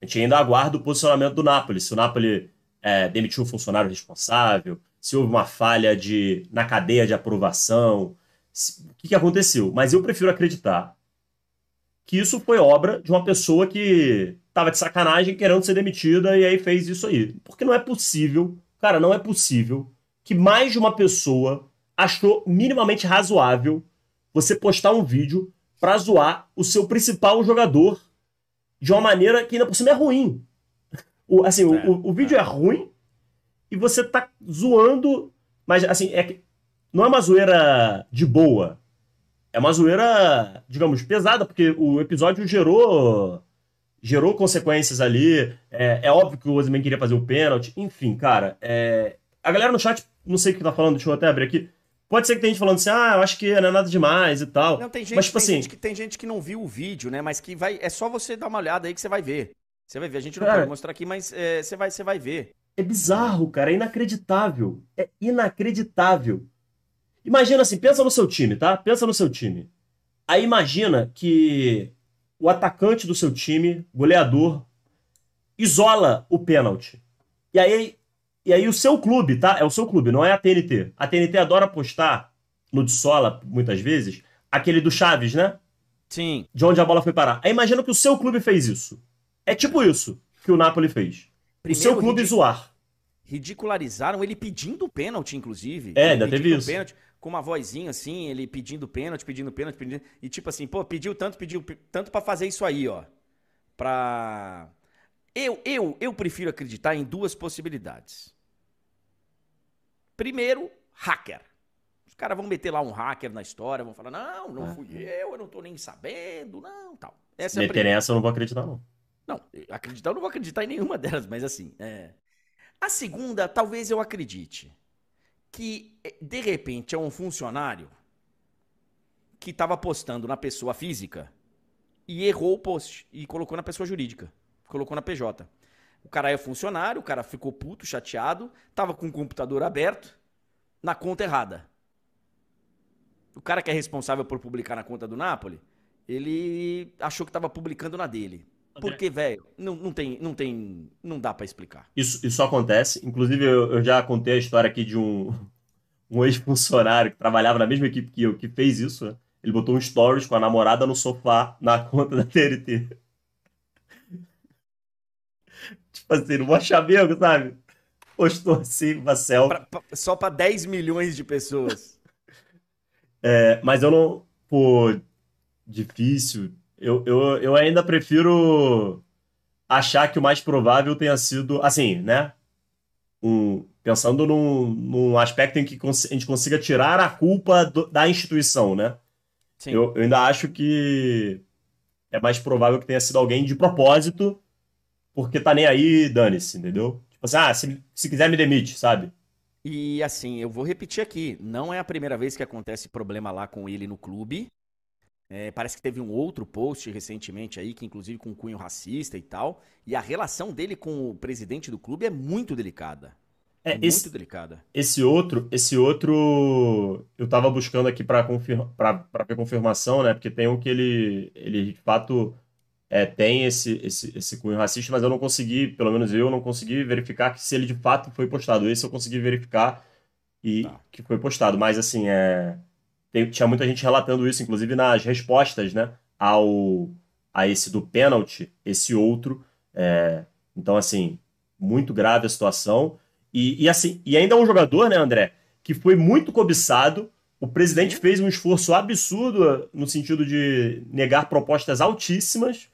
B: A gente ainda aguarda o posicionamento do Napoli. Se o Napoli é, demitiu o funcionário responsável, se houve uma falha de, na cadeia de aprovação, se, o que, que aconteceu. Mas eu prefiro acreditar que isso foi obra de uma pessoa que tava de sacanagem querendo ser demitida e aí fez isso aí. Porque não é possível, cara, não é possível que mais de uma pessoa achou minimamente razoável você postar um vídeo pra zoar o seu principal jogador de uma maneira que ainda por cima é ruim. O, assim, é, o, o, vídeo é. é ruim e você tá zoando, mas assim, é que não é uma zoeira de boa. É uma zoeira, digamos, pesada, porque o episódio gerou gerou consequências ali. É, é óbvio que o Ozyman queria fazer o pênalti. Enfim, cara, é... a galera no chat, não sei o que tá falando, deixa eu até abrir aqui. Pode ser que tenha gente falando assim, ah, eu acho que não é nada demais e tal.
A: Não, tem gente, Mas, tipo tem assim... gente que tem gente que não viu o vídeo, né? Mas que vai. É só você dar uma olhada aí que você vai ver. Você vai ver. A gente não cara, pode mostrar aqui, mas é, você, vai, você vai ver.
B: É bizarro, cara. É inacreditável. É inacreditável. Imagina assim, pensa no seu time, tá? Pensa no seu time. Aí imagina que o atacante do seu time, goleador, isola o pênalti. E aí, e aí o seu clube, tá? É o seu clube, não é a TNT. A TNT adora postar no de sola, muitas vezes, aquele do Chaves, né?
A: Sim.
B: De onde a bola foi parar. Aí imagina que o seu clube fez isso. É tipo isso que o Napoli fez.
A: Primeiro,
B: o seu clube
A: ridic-
B: zoar.
A: Ridicularizaram ele pedindo o pênalti, inclusive.
B: É,
A: Ele
B: ainda teve isso.
A: Pênalti, com uma vozinha assim, ele pedindo pênalti, pedindo pênalti, pedindo. E tipo assim, pô, pediu tanto, pediu tanto pra fazer isso aí, ó. Pra. Eu, eu, eu prefiro acreditar em duas possibilidades. Primeiro, hacker. Os caras vão meter lá um hacker na história, vão falar: não, não
B: Ah.
A: fui eu, eu não tô nem sabendo, não, tal. Essa
B: Se
A: é
B: meter nessa, eu não vou acreditar, não.
A: Não, acreditar eu não vou acreditar em nenhuma delas, mas assim. é. A segunda, talvez eu acredite. Que, eh, de repente, é um funcionário que estava postando na pessoa física e errou o post e colocou na pessoa jurídica. Colocou na PJ. O cara é funcionário, o cara ficou puto, chateado, tava com o computador aberto, na conta errada. O cara que é responsável por publicar na conta do Napoli, ele achou que tava publicando na dele. Porque, velho, não, não tem, não tem, não dá pra explicar.
B: Isso, isso acontece. Inclusive, eu, eu já contei a história aqui de um, um ex-funcionário que trabalhava na mesma equipe que eu, que fez isso. né? Ele botou um stories com a namorada no sofá na conta da TNT. tipo assim, no maior chamego, sabe? Postou assim, selfie.
A: Pra- pra- só pra 10 milhões de pessoas.
B: É, mas eu não. Pô, difícil. Eu, eu, eu ainda prefiro achar que o mais provável tenha sido. Assim, né? Um, pensando num, num aspecto em que a gente consiga tirar a culpa do- da instituição, né?
A: Sim.
B: Eu, eu ainda acho que é mais provável que tenha sido alguém de propósito, porque tá nem aí, dane-se, entendeu? Tipo assim, ah, se, se quiser me demite, sabe?
A: E assim, eu vou repetir aqui, não é a primeira vez que acontece problema lá com ele no clube. É, parece que teve um outro post recentemente aí, que inclusive com cunho racista e tal. E a relação dele com o presidente do clube é muito delicada.
B: É,
A: muito
B: esse,
A: delicada.
B: Esse outro, esse outro, eu tava buscando aqui para confirmar, para ver confirmação, né? Porque tem um que ele, ele de fato é, tem esse, esse, esse cunho racista, mas eu não consegui, pelo menos eu não consegui verificar que se ele de fato foi postado. Esse eu consegui verificar e
A: Tá.
B: que foi postado. Mas assim, é, tem- tinha muita gente relatando isso, inclusive nas respostas, né? Ao a esse do pênalti, esse outro. é, então assim, muito grave a situação. E, e assim, e ainda é um jogador, né, André, que foi muito cobiçado. O presidente fez um esforço absurdo no sentido de negar propostas altíssimas.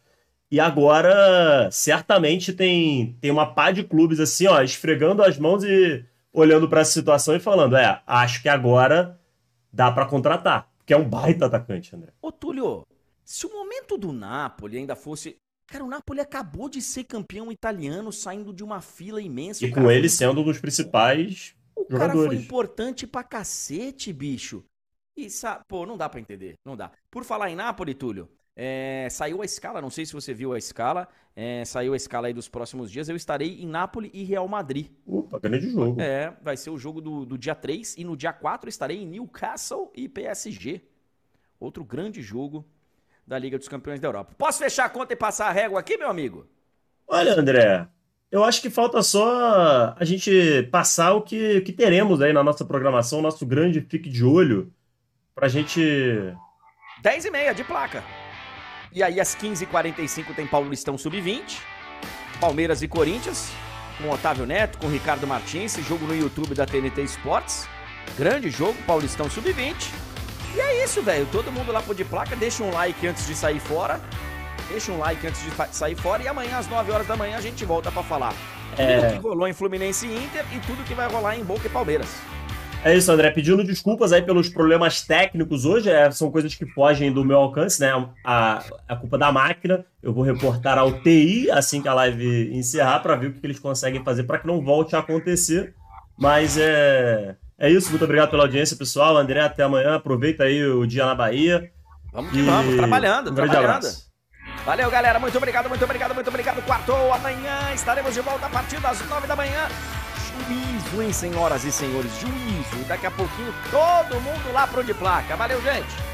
B: E agora, certamente, tem, tem uma pá de clubes assim, ó, esfregando as mãos e olhando para essa situação e falando: é, acho que agora dá para contratar. Porque é um baita atacante, André.
A: Ô, Túlio, se o momento do Napoli ainda fosse. Cara, o Napoli acabou de ser campeão italiano saindo de uma fila imensa.
B: E com ele sendo um dos principais.
A: O cara foi
B: jogadores.
A: importante pra cacete, bicho. E, pô, não dá pra entender, não dá. Por falar em Napoli, Túlio, é, saiu a escala, não sei se você viu a escala, é, saiu a escala aí dos próximos dias, eu estarei em Napoli e Real Madrid.
B: Opa, grande jogo.
A: É, vai ser o jogo do, do dia 3 e no dia 4 estarei em Newcastle e PSG. Outro grande jogo da Liga dos Campeões da Europa. Posso fechar a conta e passar a régua aqui, meu amigo?
B: Olha, André, eu acho que falta só a gente passar o que, que teremos aí na nossa programação, nosso grande fique de olho, pra gente.
A: 10 e meia de placa. E aí às 15h45 tem Paulistão Sub-20, Palmeiras e Corinthians, com Otávio Neto, com Ricardo Martins, esse jogo no YouTube da TNT Esportes. Grande jogo, Paulistão Sub-20. E é isso, velho. Todo mundo lá por de placa, deixa um like antes de sair fora. Deixa um like antes de sair fora e amanhã às 9 horas da manhã a gente volta pra falar
B: É.
A: tudo que rolou em Fluminense e Inter e tudo que vai rolar em Boca e Palmeiras.
B: É isso, André. Pedindo desculpas aí pelos problemas técnicos hoje, é, são coisas que fogem do meu alcance, né? A, a culpa da máquina. Eu vou reportar ao TI assim que a live encerrar para ver o que eles conseguem fazer para que não volte a acontecer. Mas é, é isso. Muito obrigado pela audiência, pessoal. André, até amanhã. Aproveita aí o dia na Bahia.
A: Vamos que
B: E
A: vamos, trabalhando,
B: um
A: trabalhando.
B: abraço.
A: Valeu, galera. Muito obrigado, muito obrigado, muito obrigado. Quartou amanhã. Estaremos de volta a partir das nove da manhã. Juízo, hein, senhoras e senhores? Juízo. Daqui a pouquinho, todo mundo lá pro de placa. Valeu, gente.